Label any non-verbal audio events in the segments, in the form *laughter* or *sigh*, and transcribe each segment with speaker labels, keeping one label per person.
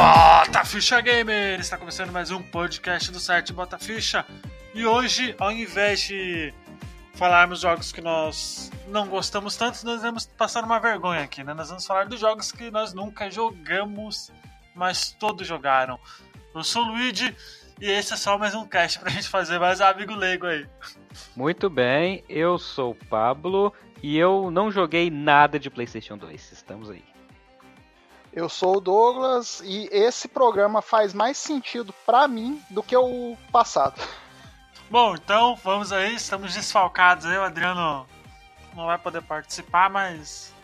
Speaker 1: Bota Ficha Gamer! Está começando mais um podcast do site Bota Ficha. E hoje, ao invés de falarmos jogos que nós não gostamos tanto, nós vamos passar uma vergonha aqui, né? Nós vamos falar dos jogos que nós nunca jogamos, mas todos jogaram. Eu sou o Luigi e esse é só mais um cast pra gente fazer mais amigo leigo aí.
Speaker 2: Muito bem, eu sou o Pablo e eu não joguei nada de PlayStation 2. Estamos aí.
Speaker 3: Eu sou o Douglas e esse programa faz mais sentido para mim do que o passado.
Speaker 1: Bom, então vamos aí, estamos desfalcados aí, o Adriano não vai poder participar, mas.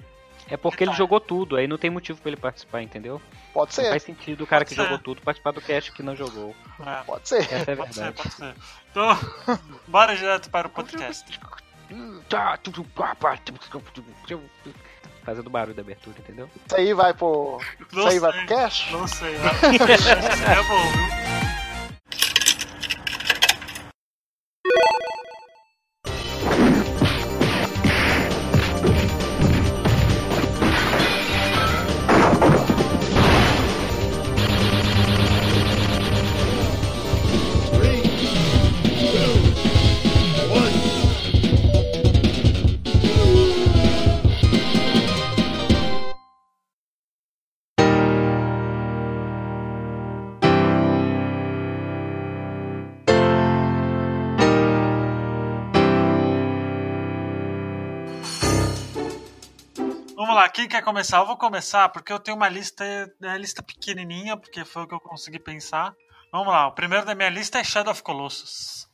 Speaker 2: É porque ele jogou tudo, aí não tem motivo para ele participar, entendeu?
Speaker 3: Pode ser.
Speaker 2: Não faz sentido o cara
Speaker 1: Pode
Speaker 2: que
Speaker 1: ser.
Speaker 2: jogou tudo participar do cast que não jogou.
Speaker 1: É,
Speaker 3: Pode ser.
Speaker 2: Essa é
Speaker 1: pode ser,
Speaker 2: verdade.
Speaker 1: pode ser. Então, *laughs* bora direto para o podcast.
Speaker 2: Fazendo barulho da abertura, entendeu?
Speaker 3: Isso aí vai pro.
Speaker 1: Não
Speaker 3: Isso aí vai pro cash?
Speaker 1: Não sei, né? *laughs* é bom, viu? Lá, quem quer começar? Eu vou começar porque eu tenho uma lista, é uma lista pequenininha, porque foi o que eu consegui pensar. Vamos lá, o primeiro da minha lista é Shadow of Colossus.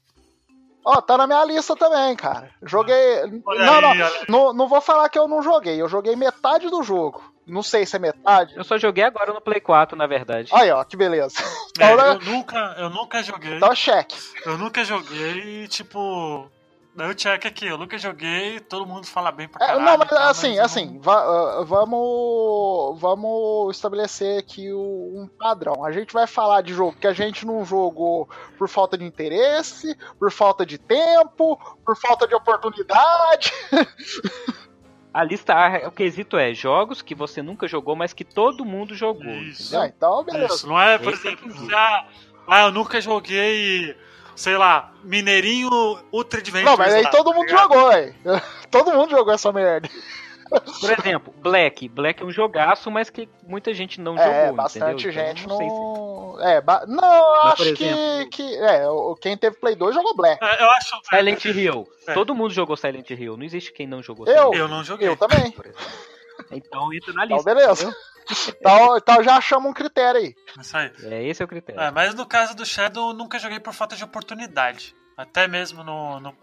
Speaker 3: Ó, tá na minha lista também, cara. Joguei.
Speaker 1: Olha
Speaker 3: não,
Speaker 1: aí,
Speaker 3: não, não. Não vou falar que eu não joguei. Eu joguei metade do jogo. Não sei se é metade.
Speaker 2: Eu só joguei agora no Play 4, na verdade.
Speaker 3: Aí, ó, que beleza.
Speaker 1: É, *laughs*
Speaker 3: Então,
Speaker 1: eu
Speaker 3: né?
Speaker 1: nunca, eu nunca joguei.
Speaker 3: Então, cheque.
Speaker 1: Eu nunca joguei, tipo. Daí eu check aqui, eu nunca joguei, todo mundo fala bem pra
Speaker 3: É,
Speaker 1: caralho.
Speaker 3: não, mas
Speaker 1: tal,
Speaker 3: assim,
Speaker 1: eu
Speaker 3: assim, va- ah, vamos, vamos estabelecer aqui o- um padrão. A gente vai falar de jogo que a gente não jogou por falta de interesse, por falta de tempo, por falta de oportunidade. *laughs*
Speaker 2: A lista A, o quesito é jogos que você nunca jogou, mas que todo mundo jogou.
Speaker 1: Isso.
Speaker 3: Ah, então, beleza.
Speaker 1: Isso, não é, por
Speaker 2: Esse tem
Speaker 1: exemplo, se, ah, ah, eu nunca joguei, sei lá, Mineirinho Ultra Adventures.
Speaker 3: Não, mas aí
Speaker 1: lá,
Speaker 3: todo
Speaker 1: tá
Speaker 3: mundo
Speaker 1: ligado?
Speaker 3: jogou, velho. *laughs* Todo mundo jogou essa merda.
Speaker 2: Por exemplo, Black. Black é um jogaço, mas que muita gente não
Speaker 3: É,
Speaker 2: jogou.
Speaker 3: bastante
Speaker 2: entendeu? Então,
Speaker 3: gente
Speaker 2: não sei se-
Speaker 3: não. É, ba- não, eu
Speaker 2: Mas,
Speaker 3: acho que,
Speaker 2: exemplo-
Speaker 3: que. É, o- quem teve Play 2 jogou Black.
Speaker 1: É, eu acho.
Speaker 2: Silent Hill.
Speaker 1: É.
Speaker 2: Todo mundo jogou Silent Hill. Não existe quem não jogou
Speaker 3: Eu?
Speaker 2: Silent
Speaker 1: Eu não joguei.
Speaker 3: Eu também.
Speaker 2: Hill. Então entra na
Speaker 3: Então,
Speaker 2: lista.
Speaker 3: beleza. *laughs* Então, então já achamos um critério aí.
Speaker 1: Isso aí.
Speaker 2: É, esse é o critério.
Speaker 1: É, mas no caso do Shadow, eu nunca joguei por falta de oportunidade. Até mesmo no. no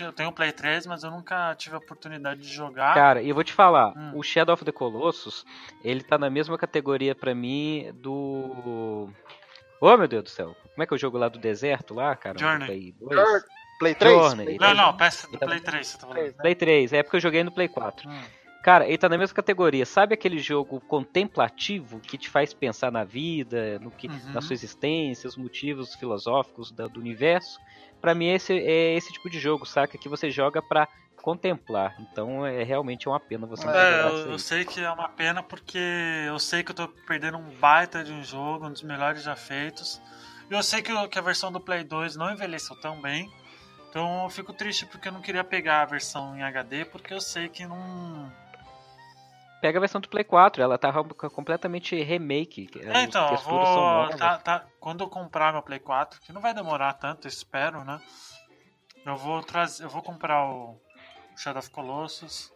Speaker 1: eu tenho o Play 3, mas eu nunca tive a oportunidade de jogar.
Speaker 2: Cara, e eu vou te falar,
Speaker 1: Hum.
Speaker 2: o Shadow of the Colossus, ele tá na mesma categoria pra mim do. Oh meu Deus do céu. Como é que é o jogo lá do deserto lá, cara?
Speaker 1: Journey.
Speaker 2: Play 2?
Speaker 3: Play 3?
Speaker 2: Journey.
Speaker 1: Não,
Speaker 3: 3.
Speaker 1: não, peça do Play 3, você tá falando.
Speaker 3: Né?
Speaker 2: Play 3, é porque eu joguei no Play 4.
Speaker 1: Hum.
Speaker 2: Cara, ele tá na mesma categoria. Sabe aquele jogo contemplativo que te faz pensar na vida, no que,
Speaker 1: Uhum.
Speaker 2: na sua existência, os motivos filosóficos da- do universo? Pra mim esse é esse tipo de jogo, saca? Que você joga pra contemplar. Então é realmente uma pena você não
Speaker 3: É,
Speaker 2: jogar
Speaker 1: eu, eu sei que é uma pena porque eu sei que eu tô perdendo um baita de um jogo, um dos melhores já feitos. E eu sei que, que a versão do Play 2 não envelheceu tão bem. Então eu fico triste porque eu não queria pegar a versão em HD, porque eu sei que não.
Speaker 2: Pega a versão do Play 4, ela tá completamente remake.
Speaker 1: É, então, eu vou.
Speaker 2: novas.
Speaker 1: tá- tá- quando eu comprar meu Play 4, que não vai demorar tanto, eu espero, né? Eu vou trazer. Eu vou comprar o Shadow of Colossus.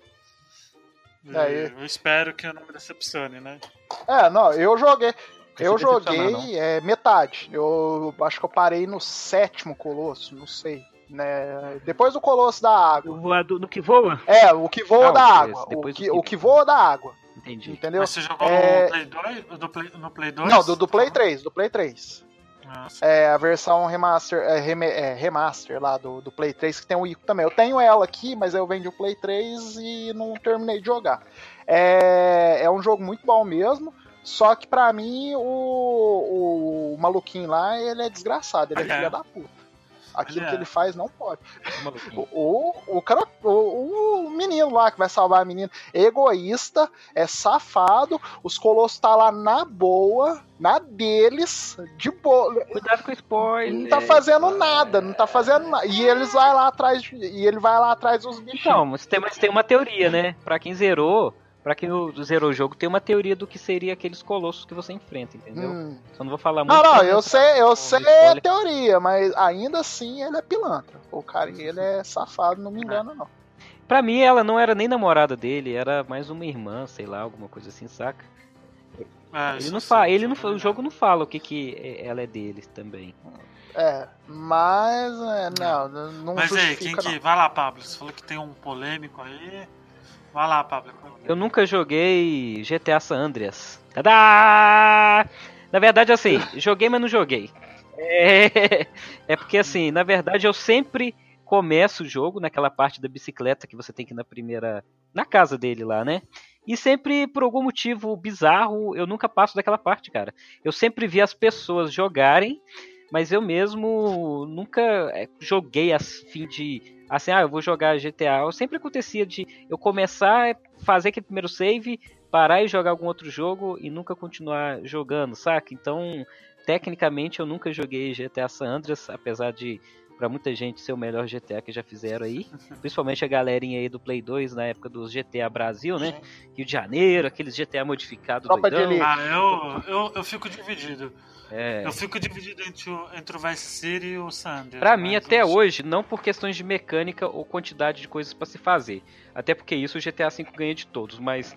Speaker 1: E
Speaker 3: Aí.
Speaker 1: Eu espero que eu não me decepcione, né?
Speaker 3: É, não, eu joguei. Eu joguei é, metade. Eu acho que eu parei no sétimo Colosso, não sei. Né? Depois do Colosso da Água.
Speaker 2: O voador no que voa?
Speaker 3: É, o que voa
Speaker 2: Ah,
Speaker 3: da água. O
Speaker 2: depois
Speaker 3: que, o que voa da água.
Speaker 2: Entendi.
Speaker 3: Entendeu?
Speaker 1: Mas você jogou
Speaker 3: É-
Speaker 1: no Play 2? Do Play, no Play 2?
Speaker 3: Não, do, do Play 3, do Play 3.
Speaker 1: Nossa.
Speaker 3: É a versão remaster, é, reme- é, remaster lá do, do Play 3, que tem o Ico também. Eu tenho ela aqui, mas eu vendi o Play 3 e não terminei de jogar. É, é um jogo muito bom mesmo, só que pra mim o, o, maluquinho lá, ele é desgraçado, ele é
Speaker 1: é?
Speaker 3: filho da puta. Aquilo
Speaker 1: Ele
Speaker 3: que
Speaker 1: é.
Speaker 3: ele faz não pode.
Speaker 2: Maluquinho. *laughs*
Speaker 3: O, o, cara, o, o menino lá que vai salvar a menina é egoísta, é safado, os colossos tá lá na boa, na deles, de boa.
Speaker 2: Cuidado com o spoiler.
Speaker 3: Não tá fazendo nada, não tá fazendo nada. E eles vai lá atrás, e ele vai lá atrás dos bichinhos.
Speaker 2: Então, mas tem, mas tem uma teoria, né? Pra quem zerou, pra quem o- zerou o jogo, tem uma teoria do que seria aqueles colossos que você enfrenta, entendeu?
Speaker 3: Hum.
Speaker 2: Só não vou falar muito.
Speaker 3: Não, não, eu
Speaker 2: não
Speaker 3: sei, eu sei a teoria, mas ainda assim ele é pilantra. O cara, ele é safado, não me engano, não.
Speaker 2: Pra mim, ela não era nem namorada dele, era mais uma irmã, sei lá, alguma coisa assim, saca?
Speaker 1: É,
Speaker 2: Ele não fala, ele não, o jogo não fala o que que é- ela é dele também.
Speaker 3: É, mas é, não, não
Speaker 1: Mas aí, quem
Speaker 3: não.
Speaker 1: que. Vai lá, Pablo. Você falou que tem um polêmico aí. Vai lá, Pablo.
Speaker 2: Eu nunca joguei GTA San Andreas. Tadá! Na verdade, assim, *laughs* joguei, mas não joguei. É, é porque, assim, na verdade, eu sempre começo o jogo naquela parte da bicicleta que você tem que ir na primeira. na casa dele lá, né? E sempre, por algum motivo bizarro, eu nunca passo daquela parte, cara. Eu sempre vi as pessoas jogarem, mas eu mesmo nunca é, joguei a fim de. Assim, ah, eu vou jogar GTA. Eu sempre acontecia de eu começar, fazer aquele primeiro save, parar e jogar algum outro jogo e nunca continuar jogando, saca? Então, tecnicamente, eu nunca joguei GTA San Andreas, apesar de pra muita gente ser o melhor GTA que já fizeram aí, *laughs* principalmente a galerinha aí do Play 2 na época dos GTA Brasil, né? Rio de Janeiro, aqueles GTA modificados.
Speaker 1: Ah, eu, eu, eu fico dividido.
Speaker 2: É.
Speaker 1: Eu fico dividido entre o, entre o Vice City e o San Andreas.
Speaker 2: Pra mim, até
Speaker 1: os-
Speaker 2: hoje, não por questões de mecânica ou quantidade de coisas pra se fazer. Até porque isso o GTA V ganha de todos. Mas,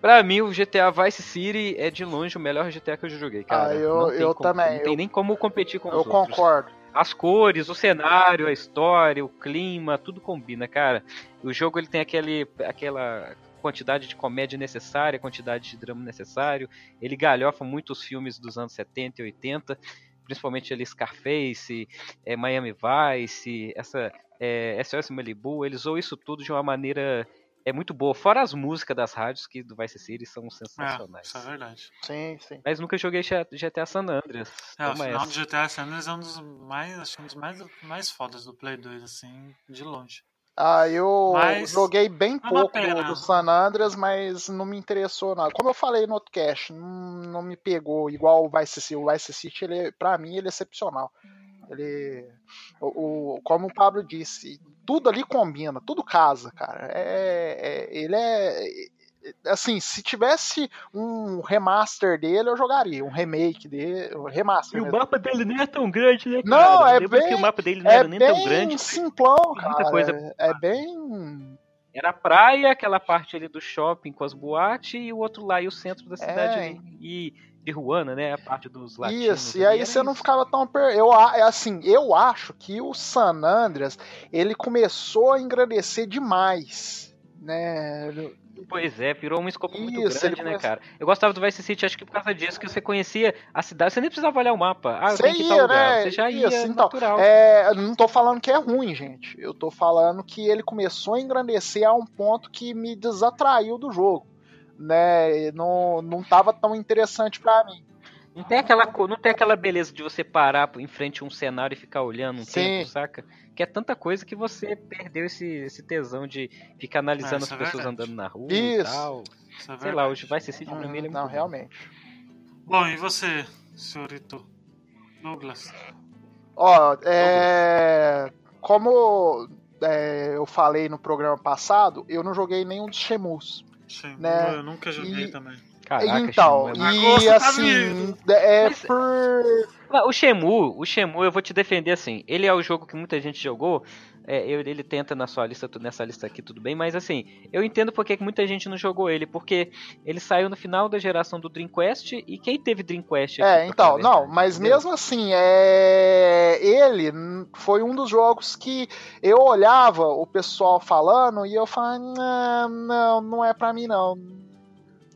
Speaker 2: pra mim, o GTA Vice City é de longe o melhor GTA que eu já joguei, cara.
Speaker 3: Ah, eu-
Speaker 2: não tem
Speaker 3: eu
Speaker 2: como-
Speaker 3: também,
Speaker 2: Não tem
Speaker 3: eu-
Speaker 2: nem como competir com
Speaker 3: Eu
Speaker 2: os outros.
Speaker 3: concordo.
Speaker 2: As cores, o cenário, a história, o clima, tudo combina, cara. O jogo ele tem aquele, aquela quantidade de comédia necessária, quantidade de drama necessário. Ele galhofa muito os filmes dos anos 70 e 80, principalmente ali Scarface, é, Miami Vice, essa é, SOS Malibu. Ele usou isso tudo de uma maneira é muito boa. Fora as músicas das rádios que do Vice City são
Speaker 1: É,
Speaker 2: sensacionais.
Speaker 1: isso é verdade.
Speaker 3: Sim, sim.
Speaker 2: Mas nunca joguei GTA San Andreas.
Speaker 1: É, o
Speaker 2: Toma
Speaker 1: final
Speaker 2: essa.
Speaker 1: do GTA San Andreas é um dos mais, acho que um dos mais, mais fodas do Play 2, assim, de longe.
Speaker 3: Ah, eu
Speaker 1: Mas
Speaker 3: joguei bem
Speaker 1: é
Speaker 3: pouco do, do San Andreas, mas não me interessou nada. Como eu falei no outro cast, não, não me pegou igual o Vice City. O Vice City, ele, pra mim, ele é excepcional. Ele, o, o- como o Pablo disse, tudo ali combina, tudo casa, cara. É, é- ele é- assim, se tivesse um remaster dele, eu jogaria, um remake dele, um remaster.
Speaker 2: E o
Speaker 3: mesmo.
Speaker 2: mapa dele nem é tão grande, né,
Speaker 3: Não,
Speaker 2: cara?
Speaker 3: é
Speaker 2: Lembra
Speaker 3: bem-
Speaker 2: que o mapa dele não
Speaker 3: É
Speaker 2: era nem tão
Speaker 3: bem
Speaker 2: grande.
Speaker 3: simplão,
Speaker 2: Muita
Speaker 3: cara.
Speaker 2: coisa-
Speaker 3: É bem
Speaker 2: Era a praia, aquela parte ali do shopping com as boates e o outro lá e o centro da cidade
Speaker 3: É.
Speaker 2: E de Ruana, né? A parte dos latinos.
Speaker 3: Isso, e aí você
Speaker 2: era
Speaker 3: não
Speaker 2: isso.
Speaker 3: ficava tão per... eu é assim, eu acho que o San Andreas, ele começou a engrandecer demais, né?
Speaker 2: Pois é, virou um escopo muito
Speaker 3: Isso,
Speaker 2: grande,
Speaker 3: ele
Speaker 2: né, cara? Eu gostava do Vice City, acho que por causa disso, que você conhecia a cidade, você nem precisava olhar o mapa. Ah,
Speaker 3: Você
Speaker 2: tal
Speaker 3: ia,
Speaker 2: lugar.
Speaker 3: né?
Speaker 2: Você já ia,
Speaker 3: Isso, então,
Speaker 2: natural.
Speaker 3: É, não tô falando que é ruim, gente. Eu tô falando que ele começou a engrandecer a um ponto que me desatraiu do jogo, né? Não, não tava tão interessante pra mim.
Speaker 2: Não tem aquela não tem aquela beleza de você parar em frente a um cenário e ficar olhando um
Speaker 3: Sim.
Speaker 2: tempo, saca? Que é tanta coisa que você perdeu esse, esse tesão de ficar analisando
Speaker 1: É,
Speaker 2: as
Speaker 1: é
Speaker 2: pessoas
Speaker 1: verdade.
Speaker 2: andando na rua e
Speaker 3: Isso.
Speaker 2: tal.
Speaker 1: Isso é
Speaker 2: Sei lá, hoje vai ser é
Speaker 3: Hum, não,
Speaker 2: bom.
Speaker 3: realmente.
Speaker 1: Bom, e você, senhorito Douglas?
Speaker 3: Ó, é, como é, eu falei no programa passado, eu não joguei nenhum dos Shemus.
Speaker 1: Sim,
Speaker 3: Né?
Speaker 1: Eu nunca joguei
Speaker 3: E-
Speaker 1: também.
Speaker 2: Caraca,
Speaker 3: então,
Speaker 2: é
Speaker 3: e
Speaker 1: tá
Speaker 3: assim,
Speaker 1: vindo.
Speaker 3: é
Speaker 2: Mas-
Speaker 3: por.
Speaker 2: O Shemu, o Shemu, eu vou te defender assim. Ele é o jogo que muita gente jogou. é, eu- ele tenta na sua lista, nessa lista aqui, tudo bem, mas assim, eu entendo porque que muita gente não jogou ele, porque ele saiu no final da geração do Dreamcast e quem teve Dreamcast aqui,
Speaker 3: É, então, não, mas
Speaker 2: entendeu?
Speaker 3: mesmo assim, é, ele foi um dos jogos que eu olhava o pessoal falando e eu falava, não, não, não é pra mim não.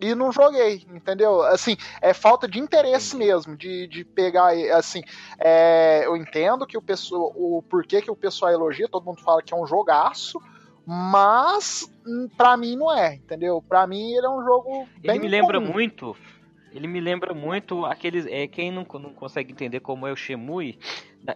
Speaker 3: E não joguei, entendeu? Assim, é falta de interesse mesmo, de, de pegar, assim, é, eu entendo que o pessoal, o porquê que o pessoal elogia, todo mundo fala que é um jogaço, mas hum, pra mim não é, entendeu? Pra mim ele é um jogo bem
Speaker 2: Ele me lembra
Speaker 3: comum.
Speaker 2: muito. Ele me lembra muito aqueles. É, quem não, não consegue entender como é o Shemui,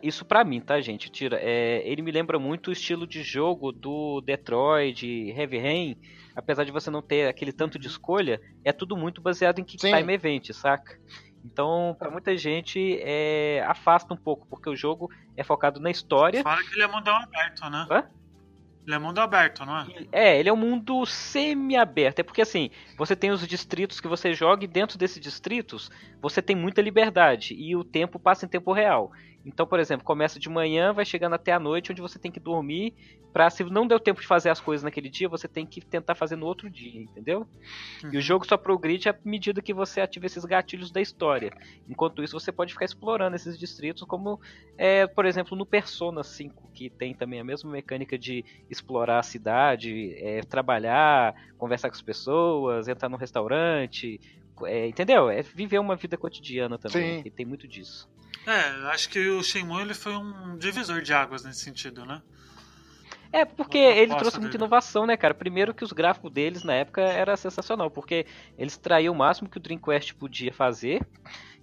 Speaker 2: isso pra mim, tá, gente? Tira. É, ele me lembra muito o estilo de jogo do Detroit, Heavy Rain. Apesar de você não ter aquele tanto de escolha, é tudo muito baseado em Kick Sim. Time Event, saca? Então, para muita gente, é, afasta um pouco, porque o jogo é focado na história.
Speaker 1: Fala que ele é mundão aberto, né? Hã? Ele é mundo aberto, não é?
Speaker 2: É, ele é um mundo semi-aberto. É porque assim, você tem os distritos que você joga e dentro desses distritos você tem muita liberdade e o tempo passa em tempo real. Então, por exemplo, começa de manhã, vai chegando até a noite, onde você tem que dormir. Pra se não deu tempo de fazer as coisas naquele dia, você tem que tentar fazer no outro dia, entendeu? Uhum. E o uhum. jogo só progride à medida que você ativa esses gatilhos da história. Enquanto isso, você pode ficar explorando esses distritos, como, é, por exemplo, no Persona 5, que tem também a mesma mecânica de explorar a cidade, é, trabalhar, conversar com as pessoas, entrar num restaurante. É, entendeu? É viver uma vida cotidiana também, que tem muito disso.
Speaker 1: É, acho que o Shenmue ele foi um divisor de águas nesse sentido, né?
Speaker 2: É, porque ele trouxe muita inovação, né, cara? Primeiro que os gráficos deles na época era sensacional, porque eles traíam o máximo que o Dreamcast podia fazer,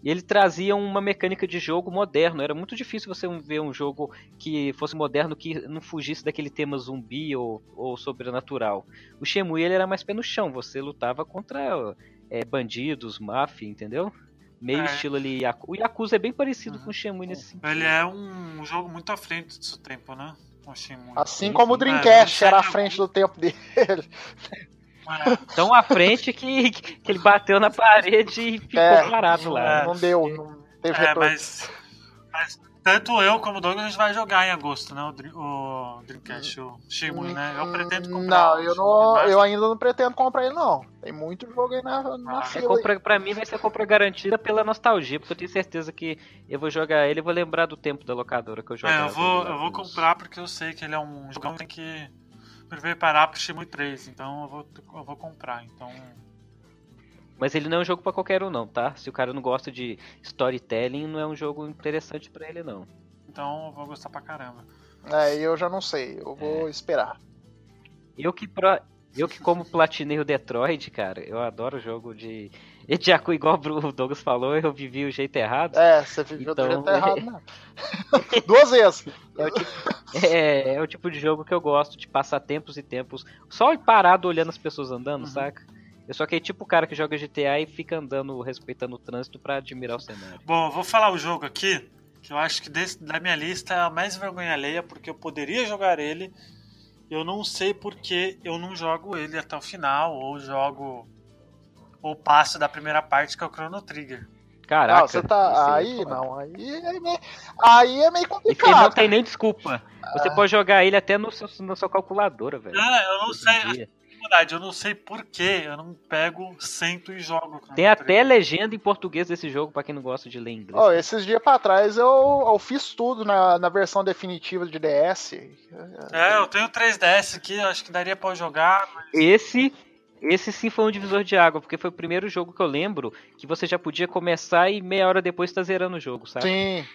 Speaker 2: e ele trazia uma mecânica de jogo moderno. Era muito difícil você ver um jogo que fosse moderno, que não fugisse daquele tema zumbi ou, ou sobrenatural. O Shenmue ele era mais pé no chão, você lutava contra é, bandidos, máfia, entendeu? Meio é. estilo ali. O Yakuza é bem parecido uhum. com o Shenmue nesse sentido.
Speaker 1: Ele é um jogo muito à frente do seu tempo, né?
Speaker 3: Assim como o Dreamcast é, era à frente do tempo dele.
Speaker 2: É. Tão à frente que, que ele bateu na parede e ficou é, parado lá.
Speaker 3: Não deu, não teve
Speaker 1: é, mas, mas tanto eu como o Douglas a gente vai jogar em agosto, né? O, o Dreamcast, o Shimui, né? Eu pretendo comprar.
Speaker 3: Não, eu, não, eu ainda não pretendo comprar ele, não. Tem muito jogo aí na, na
Speaker 2: ah, fila. Compra, pra mim vai ser compra garantida pela nostalgia, porque eu tenho certeza que eu vou jogar ele e vou lembrar do tempo da locadora que eu joguei.
Speaker 1: É, eu vou, eu vou comprar porque eu sei que ele é um jogo que tem que preparar pro Shimui 3, então eu vou, eu vou comprar, então...
Speaker 2: Mas ele não é um jogo para qualquer um, não, tá? Se o cara não gosta de storytelling, não é um jogo interessante para ele, não.
Speaker 1: Então eu vou gostar pra caramba.
Speaker 3: É, eu já não sei, eu vou é. esperar.
Speaker 2: Eu que, pro... eu que como platinei o Detroit, cara, eu adoro jogo de. Ediaku, igual o Douglas falou, eu vivi o jeito errado.
Speaker 3: É, você viveu então... o jeito errado, né? *laughs* Duas vezes!
Speaker 2: É o, tipo... é, é o tipo de jogo que eu gosto de passar tempos e tempos só parado olhando as pessoas andando, uhum. saca? Eu sou aquele tipo cara que joga GTA e fica andando respeitando o trânsito para admirar o cenário.
Speaker 1: Bom, eu vou falar o jogo aqui, que eu acho que desse, da minha lista é a mais vergonha alheia, porque eu poderia jogar ele. Eu não sei porque eu não jogo ele até o final, ou jogo. Ou passo da primeira parte, que é o Chrono Trigger.
Speaker 3: Caraca. Não, você tá. Aí, é não, aí é, meio, aí é meio complicado.
Speaker 2: Ele não tem nem desculpa. Você ah. pode jogar ele até no seu, na sua calculadora, velho.
Speaker 1: Ah, eu não sei verdade, eu não sei porquê, eu não pego, sento e jogo.
Speaker 2: Tem até legenda em português desse jogo, para quem não gosta de ler inglês.
Speaker 3: Oh, esses dias pra trás eu, eu fiz tudo na, na versão definitiva de DS.
Speaker 1: É, eu tenho 3DS aqui, acho que daria pra jogar. Mas...
Speaker 2: Esse esse sim foi um divisor de água, porque foi o primeiro jogo que eu lembro que você já podia começar e meia hora depois tá zerando o jogo, sabe?
Speaker 3: Sim.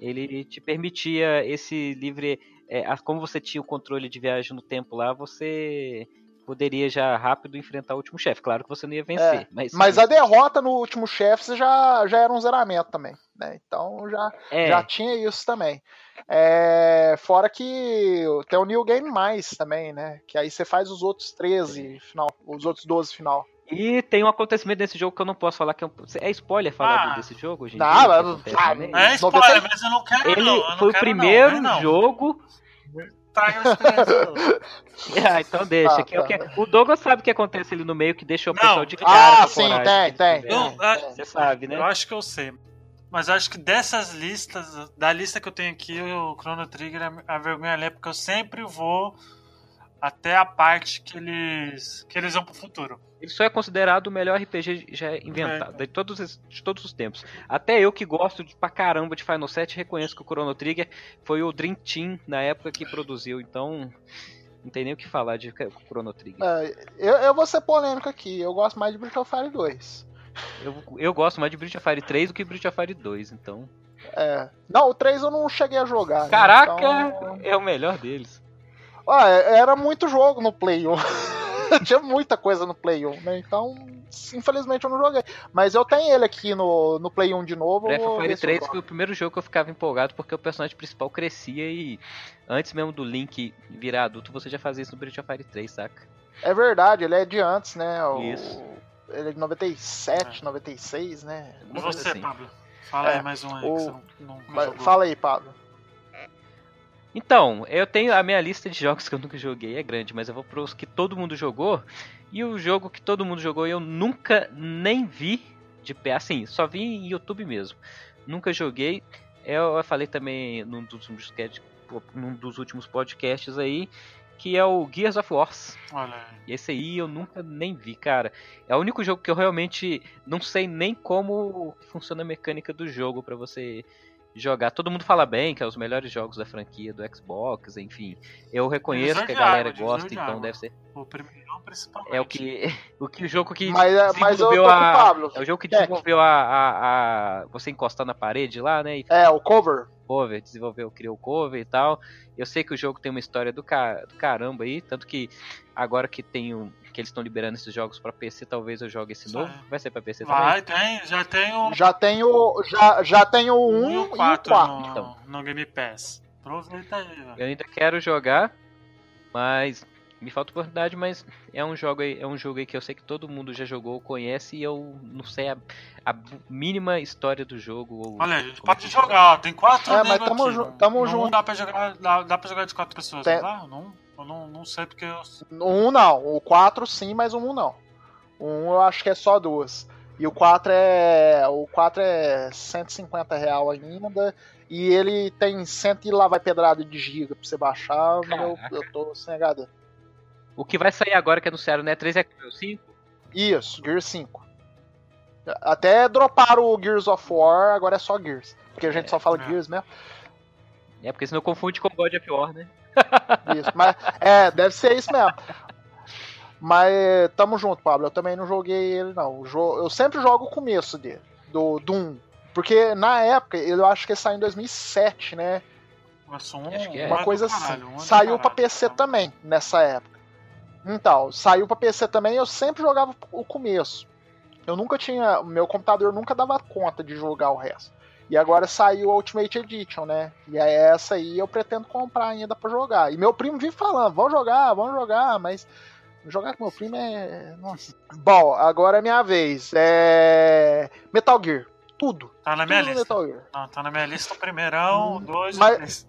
Speaker 2: Ele te permitia esse livre. É, como você tinha o controle de viagem no tempo lá, você poderia já rápido enfrentar o último chefe. Claro que você não ia vencer.
Speaker 3: É, mas, mas a derrota no último chefe já, já era um zeramento também. Né? Então já, é. já tinha isso também. É, fora que tem o New Game Mais também, né? Que aí você faz os outros 13 final, os outros 12 final.
Speaker 2: E tem um acontecimento nesse jogo que eu não posso falar que é, um... é spoiler falar ah, desse jogo, gente.
Speaker 3: Não, mas,
Speaker 1: ah, é spoiler, mas eu não quero
Speaker 2: Ele
Speaker 1: não,
Speaker 2: foi o primeiro não, *laughs* ah, então deixa. Ah, que tá. o, o Douglas sabe o que acontece ali no meio que deixa o não. pessoal de cara.
Speaker 3: Ah, sim, tem, tem.
Speaker 2: Você sabe, né?
Speaker 1: Eu acho que eu sei. Mas acho que dessas listas, da lista que eu tenho aqui, o Chrono Trigger é a vergonha ali, porque eu sempre vou até a parte que eles que eles vão pro futuro.
Speaker 2: Ele só é considerado o melhor RPG já inventado é. de, todos, de todos os tempos. Até eu que gosto de, pra caramba de Final 7 reconheço que o Chrono Trigger foi o Dream Team na época que produziu, então não tem nem o que falar de Chrono Trigger.
Speaker 3: É, eu, eu vou ser polêmico aqui, eu gosto mais de Breath of Fire 2.
Speaker 2: Eu, eu gosto mais de Breath of Fire 3 do que Breath of Fire 2, então.
Speaker 3: É. Não, o 3 eu não cheguei a jogar. Né?
Speaker 2: Caraca, né? então... é o melhor deles.
Speaker 3: Ah, era muito jogo no Play 1. *laughs* *laughs* tinha muita coisa no Play 1, né? Então, infelizmente eu não joguei. Mas eu tenho ele aqui no, no Play 1 de novo.
Speaker 2: Breath of Fire 3 foi o primeiro jogo que eu ficava empolgado porque o personagem principal crescia e antes mesmo do Link virar adulto, você já fazia isso no Breath of Fire 3, saca?
Speaker 3: É verdade, ele é de antes, né? O...
Speaker 2: Isso.
Speaker 3: Ele é de 97, é. 96, né?
Speaker 1: E você, assim. Pablo? Fala é, aí mais um aí o... que você não, não
Speaker 3: Fala aí, Pablo.
Speaker 2: Então, eu tenho a minha lista de jogos que eu nunca joguei, é grande, mas eu vou para os que todo mundo jogou. E o jogo que todo mundo jogou eu nunca nem vi de pé, assim, só vi em YouTube mesmo. Nunca joguei. Eu falei também num dos, num dos últimos podcasts aí que é o Gears of War.
Speaker 1: Olha.
Speaker 2: E esse aí eu nunca nem vi, cara. É o único jogo que eu realmente não sei nem como funciona a mecânica do jogo para você jogar. Todo mundo fala bem que é os melhores jogos da franquia do Xbox, enfim. Eu reconheço que a galera água, gosta, então água. deve ser.
Speaker 1: O primeiro principalmente.
Speaker 2: É o que *laughs* o que o jogo que
Speaker 3: mas, é,
Speaker 2: desenvolveu mas a Pablo. é o jogo que desenvolveu a, a, a, você encostar na parede lá, né? E...
Speaker 3: É o cover.
Speaker 2: Cover, desenvolveu, criou o cover e tal. Eu sei que o jogo tem uma história do, ca... do caramba aí, tanto que agora que tem um que eles estão liberando esses jogos para PC, talvez eu jogue esse novo. Vai ser para PC
Speaker 1: Vai, também? Vai, tem, já tem o.
Speaker 3: Já tem o. Já, já tem o 1 e o 4,
Speaker 1: no, então. no Game Pass. Aproveita aí, velho.
Speaker 2: Eu ainda quero jogar, mas me falta oportunidade, mas é um jogo aí, é um jogo aí que eu sei que todo mundo já jogou, conhece e eu não sei a, a mínima história do jogo.
Speaker 1: Olha, a gente pode é jogar, tem quatro
Speaker 3: é, mas tamo, aqui. tamo
Speaker 1: não,
Speaker 3: junto.
Speaker 1: Não dá pra jogar, dá, dá pra jogar de quatro pessoas, tem... não Não, eu não, não sei porque eu...
Speaker 3: Um não, o 4 sim, mas o 1 não. O 1 eu acho que é só duas. E o 4 é. O 4 é 150 real ainda. E ele tem 100 e lá vai pedrada de giga pra você baixar. Eu, eu tô sem HD.
Speaker 2: O que vai sair agora que é anunciaram, né? 3 é o 5?
Speaker 3: Isso, Gears 5. Até droparam o Gears of War, agora é só Gears. Porque a gente é, só fala é. Gears mesmo.
Speaker 2: É, porque senão confunde com God of War, né?
Speaker 3: Isso, mas é, deve ser isso mesmo. Mas tamo junto, Pablo. Eu também não joguei ele, não. Eu sempre jogo o começo dele, do Doom. Porque na época, eu acho que ele saiu em 2007, né?
Speaker 1: Um,
Speaker 3: é. Uma coisa assim. saiu para PC então. também, nessa época. Então, saiu para PC também eu sempre jogava o começo. Eu nunca tinha. Meu computador nunca dava conta de jogar o resto. E agora saiu a Ultimate Edition, né? E é essa aí eu pretendo comprar ainda para jogar. E meu primo vive falando, vamos jogar, vamos jogar, mas jogar com meu primo é. Nossa. Bom, agora é minha vez. É. Metal Gear. Tudo.
Speaker 1: Tá na minha lista. Metal Gear. Não, tá na minha lista o primeirão, hum, dois
Speaker 3: mas... três.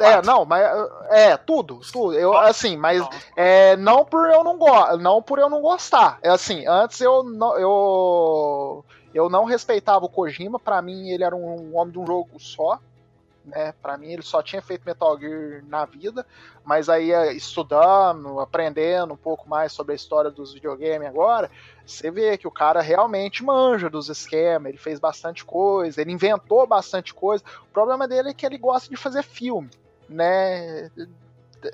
Speaker 3: É, não, mas é tudo, tudo. Eu assim, mas é, não por eu não go não por eu não gostar. É assim, antes eu não, eu eu não respeitava o Kojima, para mim ele era um homem de um jogo só, né? Para mim ele só tinha feito Metal Gear na vida, mas aí é, estudando, aprendendo um pouco mais sobre a história dos videogames agora, você vê que o cara realmente manja dos esquemas, ele fez bastante coisa, ele inventou bastante coisa. O problema dele é que ele gosta de fazer filme, né?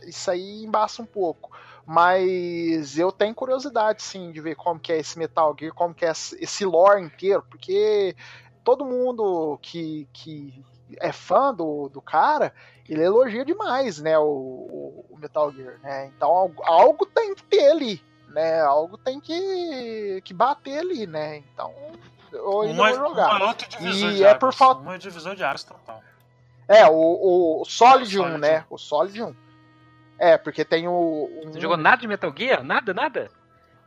Speaker 3: Isso aí embaça um pouco. Mas eu tenho curiosidade, sim, de ver como que é esse Metal Gear, como que é esse lore inteiro, porque todo mundo que, que é fã do, do cara, ele elogia demais, né, o, o Metal Gear, né? Então algo, algo, tem que ter ali, né? Algo tem que, que bater ali, né? Então eu ainda uma, vou jogar.
Speaker 1: e é por falta. Uma divisão de áreas total.
Speaker 3: É, o, o Solid 1, né? O Solid 1. É, porque tem o.
Speaker 2: Um... Você jogou nada de Metal Gear? Nada, nada?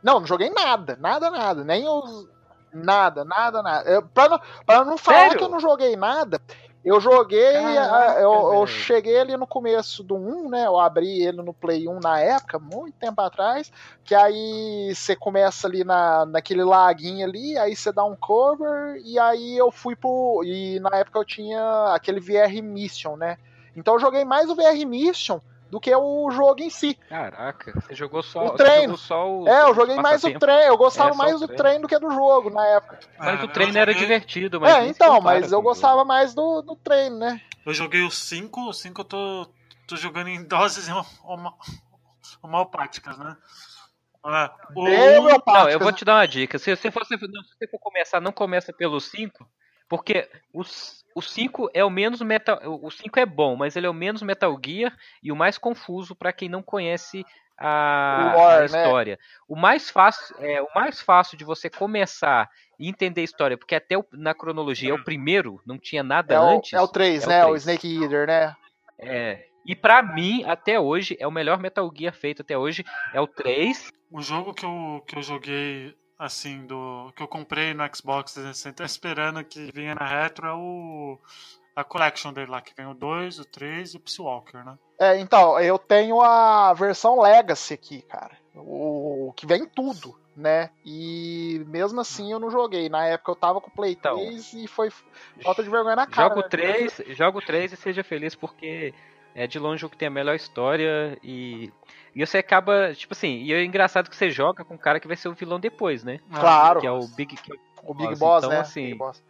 Speaker 3: Não, não joguei nada, nada, nada. Nem os. Nada, nada, nada. Eu, pra, não, pra não falar Sério? que eu não joguei nada, eu joguei, Caraca, eu, eu, cheguei ali no começo do 1, né? Eu abri ele no Play 1 na época, muito tempo atrás. Que aí você começa ali na, naquele laguinho ali, aí você dá um cover, e aí eu fui pro. E na época eu tinha aquele VR Mission, né? Então eu joguei mais o VR Mission do que o jogo em si.
Speaker 2: Caraca, você jogou só
Speaker 3: o treino.
Speaker 2: Só o
Speaker 3: é, eu joguei mais o treino. Eu gostava é, mais do treino do que do jogo na época.
Speaker 2: Mas o treino era divertido, mas.
Speaker 3: É, então, mas eu gostava mais do, do treino, né?
Speaker 1: Eu joguei o 5, o 5 eu tô, tô jogando em doses homeopáticas, né?
Speaker 2: É, o... Não, eu vou te dar uma dica. Se você for, se você for começar, não começa pelo 5, porque os, o 5 é o menos metal. O 5 é bom, mas ele é o menos Metal Gear e o mais confuso para quem não conhece a,
Speaker 3: O lore,
Speaker 2: a história. O mais fácil, é, o mais fácil de você começar e entender a história, porque até o- na cronologia é o primeiro, não tinha nada
Speaker 3: É o,
Speaker 2: antes.
Speaker 3: é o 3,
Speaker 2: é o
Speaker 3: né? O
Speaker 2: três.
Speaker 3: Snake Eater, né?
Speaker 2: É. E pra mim, até hoje, é o melhor Metal Gear feito até hoje. É o 3.
Speaker 1: O jogo que eu, que eu joguei, assim, do que eu comprei no Xbox 360, esperando que vinha na retro, é o. A collection dele lá, que vem o 2, o 3 e o Peace Walker, né?
Speaker 3: É, então, eu tenho a versão Legacy aqui, cara. O, o que vem tudo, né? E mesmo assim eu não joguei. Na época eu tava com o Play
Speaker 2: Então.
Speaker 3: 3 e foi falta de vergonha na cara.
Speaker 2: Jogo
Speaker 3: né?
Speaker 2: 3, jogo 3 e seja feliz porque é de longe o que tem a melhor história e. E você acaba, tipo assim, e é engraçado que você joga com um cara que vai ser o vilão depois, né?
Speaker 3: Claro.
Speaker 2: Que é o Big que
Speaker 3: O Big
Speaker 2: Boss,
Speaker 3: Boss,
Speaker 2: então,
Speaker 3: né?
Speaker 2: assim,
Speaker 3: Big Boss.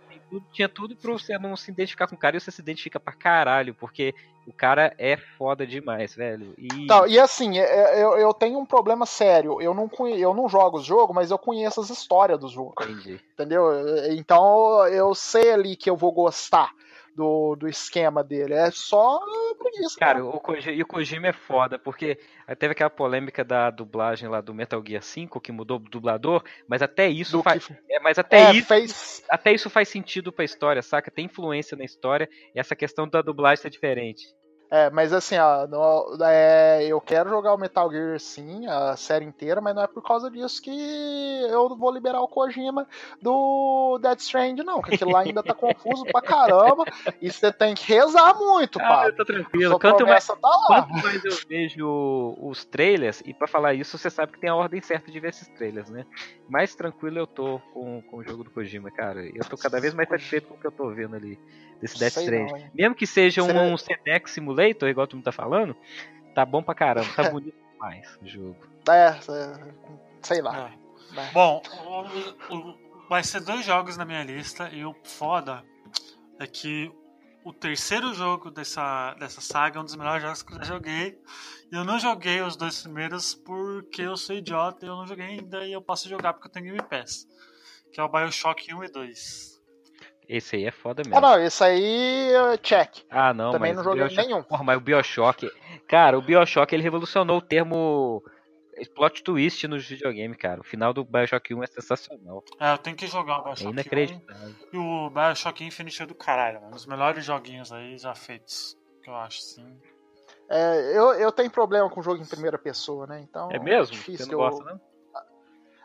Speaker 2: tinha tudo pra você não se identificar com o cara e você se identifica pra caralho, porque o cara é foda demais, velho. E
Speaker 3: Então, e assim, é- é- eu, eu tenho um problema sério. Eu não, conhe- eu não jogo os jogos, mas eu conheço as histórias dos jogos.
Speaker 2: entendi.
Speaker 3: Entendeu? Então eu sei ali que eu vou gostar do, do esquema dele. É só preguiça.
Speaker 2: Cara, o, Koji- e o Kojima é foda, porque teve aquela polêmica da dublagem lá do Metal Gear 5, que mudou o dublador, mas até isso
Speaker 3: do
Speaker 2: faz.
Speaker 3: que
Speaker 2: É, mas até
Speaker 3: é,
Speaker 2: isso.
Speaker 3: fez.
Speaker 2: Até isso faz sentido pra história, saca? Tem influência na história e essa questão da dublagem ser diferente.
Speaker 3: É, mas assim, ó, no- é, eu quero jogar o Metal Gear sim, a série inteira, mas não é por causa disso que eu vou liberar o Kojima do Dead Strand, não. Que aquilo lá ainda tá confuso pra caramba. E você tem que rezar muito,
Speaker 2: Ah,
Speaker 3: pá.
Speaker 2: tô tranquilo.
Speaker 3: Sua
Speaker 2: Quanto mais,
Speaker 3: tá
Speaker 2: quanto mais eu vejo os trailers, e pra falar isso, você sabe que tem a ordem certa de ver esses trailers, né? Mais tranquilo eu tô com, com o jogo do Kojima, cara. Eu tô cada vez mais satisfeito com o que eu tô vendo ali desse Death
Speaker 3: Sei
Speaker 2: Strand.
Speaker 3: não.
Speaker 2: Mesmo que seja um,
Speaker 3: Será-
Speaker 2: um CDX Simulator, igual tu me tá falando, tá bom pra caramba, tá *laughs* bonito demais o jogo.
Speaker 3: É, é, sei lá.
Speaker 1: É.
Speaker 3: né?
Speaker 1: Bom, o- o- vai ser dois jogos na minha lista e o foda é que o terceiro jogo dessa, dessa saga é um dos melhores jogos que eu já joguei. E eu não joguei os dois primeiros porque eu sou idiota e eu não joguei ainda e eu posso jogar porque eu tenho Game Pass. Que é o Bioshock 1 e 2.
Speaker 2: Esse aí é foda
Speaker 3: Ah,
Speaker 2: mesmo.
Speaker 3: não, esse aí, é check.
Speaker 2: Ah, não,
Speaker 3: Também
Speaker 2: mas
Speaker 3: não joguei
Speaker 2: Bioshock-
Speaker 3: nenhum.
Speaker 2: Porra, mas o Bioshock. Cara, o Bioshock ele revolucionou o termo plot twist nos videogames, cara. O final do Bioshock 1 é sensacional.
Speaker 1: É, eu tenho que jogar o
Speaker 2: É
Speaker 1: Bioshock 1
Speaker 2: inacreditável.
Speaker 1: e o Bioshock Infinite é do caralho, mano. Um dos melhores joguinhos aí já feitos. Que eu acho, sim.
Speaker 3: É, eu, eu tenho problema com jogo em primeira pessoa, né? Então.
Speaker 2: É mesmo?
Speaker 3: difícil
Speaker 2: Você não
Speaker 3: eu-
Speaker 2: gosta, não?
Speaker 3: É,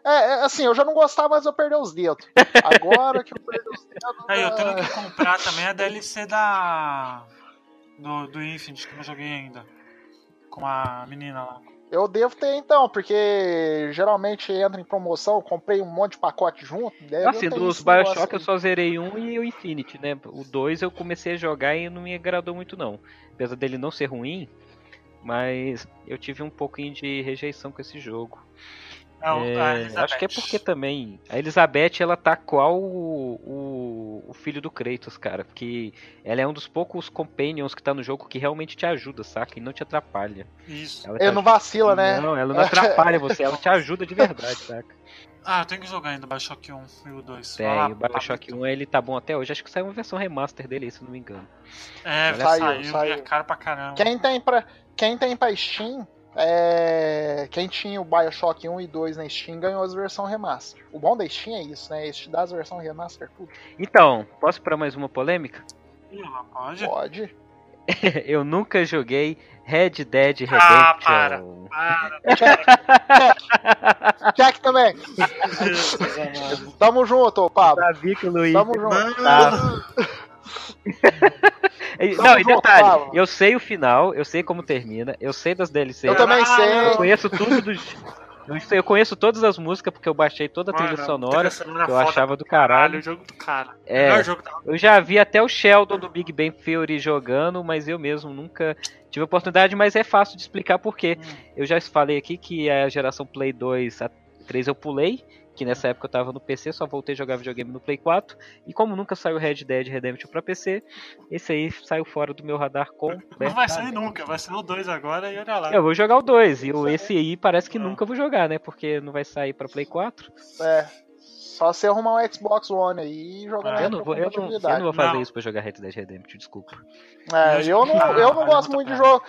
Speaker 3: é, assim, eu já não gostava, mas eu perdi os dedos. Agora que eu perdi os dedos.
Speaker 1: Aí eu tenho
Speaker 3: é,
Speaker 1: que comprar também a DLC da. Do, do Infinite, que eu não joguei ainda. Com a menina lá.
Speaker 3: Eu devo ter então, porque geralmente entra em promoção, eu comprei um monte de pacote junto. Deve
Speaker 2: Assim, dos Bioshock eu só zerei um e o Infinity, né? O 2 eu comecei a jogar e não me agradou muito, não. Apesar dele não ser ruim, mas eu tive um pouquinho de rejeição com esse jogo.
Speaker 1: É,
Speaker 2: É, acho que é porque também a Elizabeth ela tá qual o, o, o filho do Kratos, cara, porque ela é um dos poucos companions que tá no jogo que realmente te ajuda, saca? E não te atrapalha.
Speaker 1: Isso.
Speaker 2: Ela te
Speaker 3: Ele não vacila, né?
Speaker 2: Não, ela não atrapalha você, ela te ajuda de verdade, *laughs* saca?
Speaker 1: Ah, eu tenho que jogar ainda o Bioshock 1 e o 2.
Speaker 2: Tem, o Bioshock 1 ele tá bom até hoje, acho que saiu uma versão remaster dele, se eu não me engano.
Speaker 1: É,
Speaker 2: Olha,
Speaker 1: saiu,
Speaker 3: saiu,
Speaker 1: e é caro pra caramba.
Speaker 3: Quem tem pra, quem tem pra Steam, é, quem tinha o Bioshock 1 e 2 na Steam ganhou as versões remaster. O bom da Steam é isso, né? Eles te dá as versões remaster tudo.
Speaker 2: Então, posso para mais uma polêmica?
Speaker 1: Ela pode?
Speaker 3: Pode. *laughs*
Speaker 2: eu nunca joguei Red Dead Redemption.
Speaker 1: Ah, para. Para, *laughs*
Speaker 3: Jack também. *laughs* Tamo junto, Pablo.
Speaker 2: Sabia que o Luiz.
Speaker 3: Tamo junto.
Speaker 2: Tá. Não, e detalhe,
Speaker 3: Pablo.
Speaker 2: eu sei o final, eu sei como termina, eu sei das DLC.
Speaker 3: Eu também
Speaker 2: Eu
Speaker 3: sei.
Speaker 2: conheço tudo dos. Eu Eu conheço todas as músicas porque eu baixei toda a trilha
Speaker 1: Mano,
Speaker 2: sonora
Speaker 1: trilha
Speaker 2: que eu achava do caralho.
Speaker 1: o jogo do cara.
Speaker 2: É.
Speaker 1: Melhor jogo da
Speaker 2: Eu já vi até o Sheldon do Big Bang Theory jogando, mas eu mesmo nunca tive oportunidade, mas é fácil de explicar por quê.
Speaker 1: Hum.
Speaker 2: Eu já falei aqui que a geração Play 2 a 3 eu pulei, que nessa época eu tava no PC, só voltei a jogar videogame no Play 4. E como nunca saiu Red Dead Redemption pra PC, esse aí saiu fora do meu radar com.
Speaker 1: Não vai sair nunca, vai ser o 2 agora e olha lá.
Speaker 2: Eu vou jogar o 2, e o, esse aí parece que nunca vou jogar, né? Porque não vai sair pra Play 4.
Speaker 3: É. Só você arrumar um Xbox One aí e jogar
Speaker 1: Ah,
Speaker 3: na
Speaker 2: Eu não vou, eu não, eu não vou fazer
Speaker 1: Não.
Speaker 2: isso pra jogar Red Dead Redemption, desculpa.
Speaker 3: É, eu não, eu não
Speaker 1: Ah,
Speaker 3: gosto
Speaker 1: muito
Speaker 3: muito de jogo.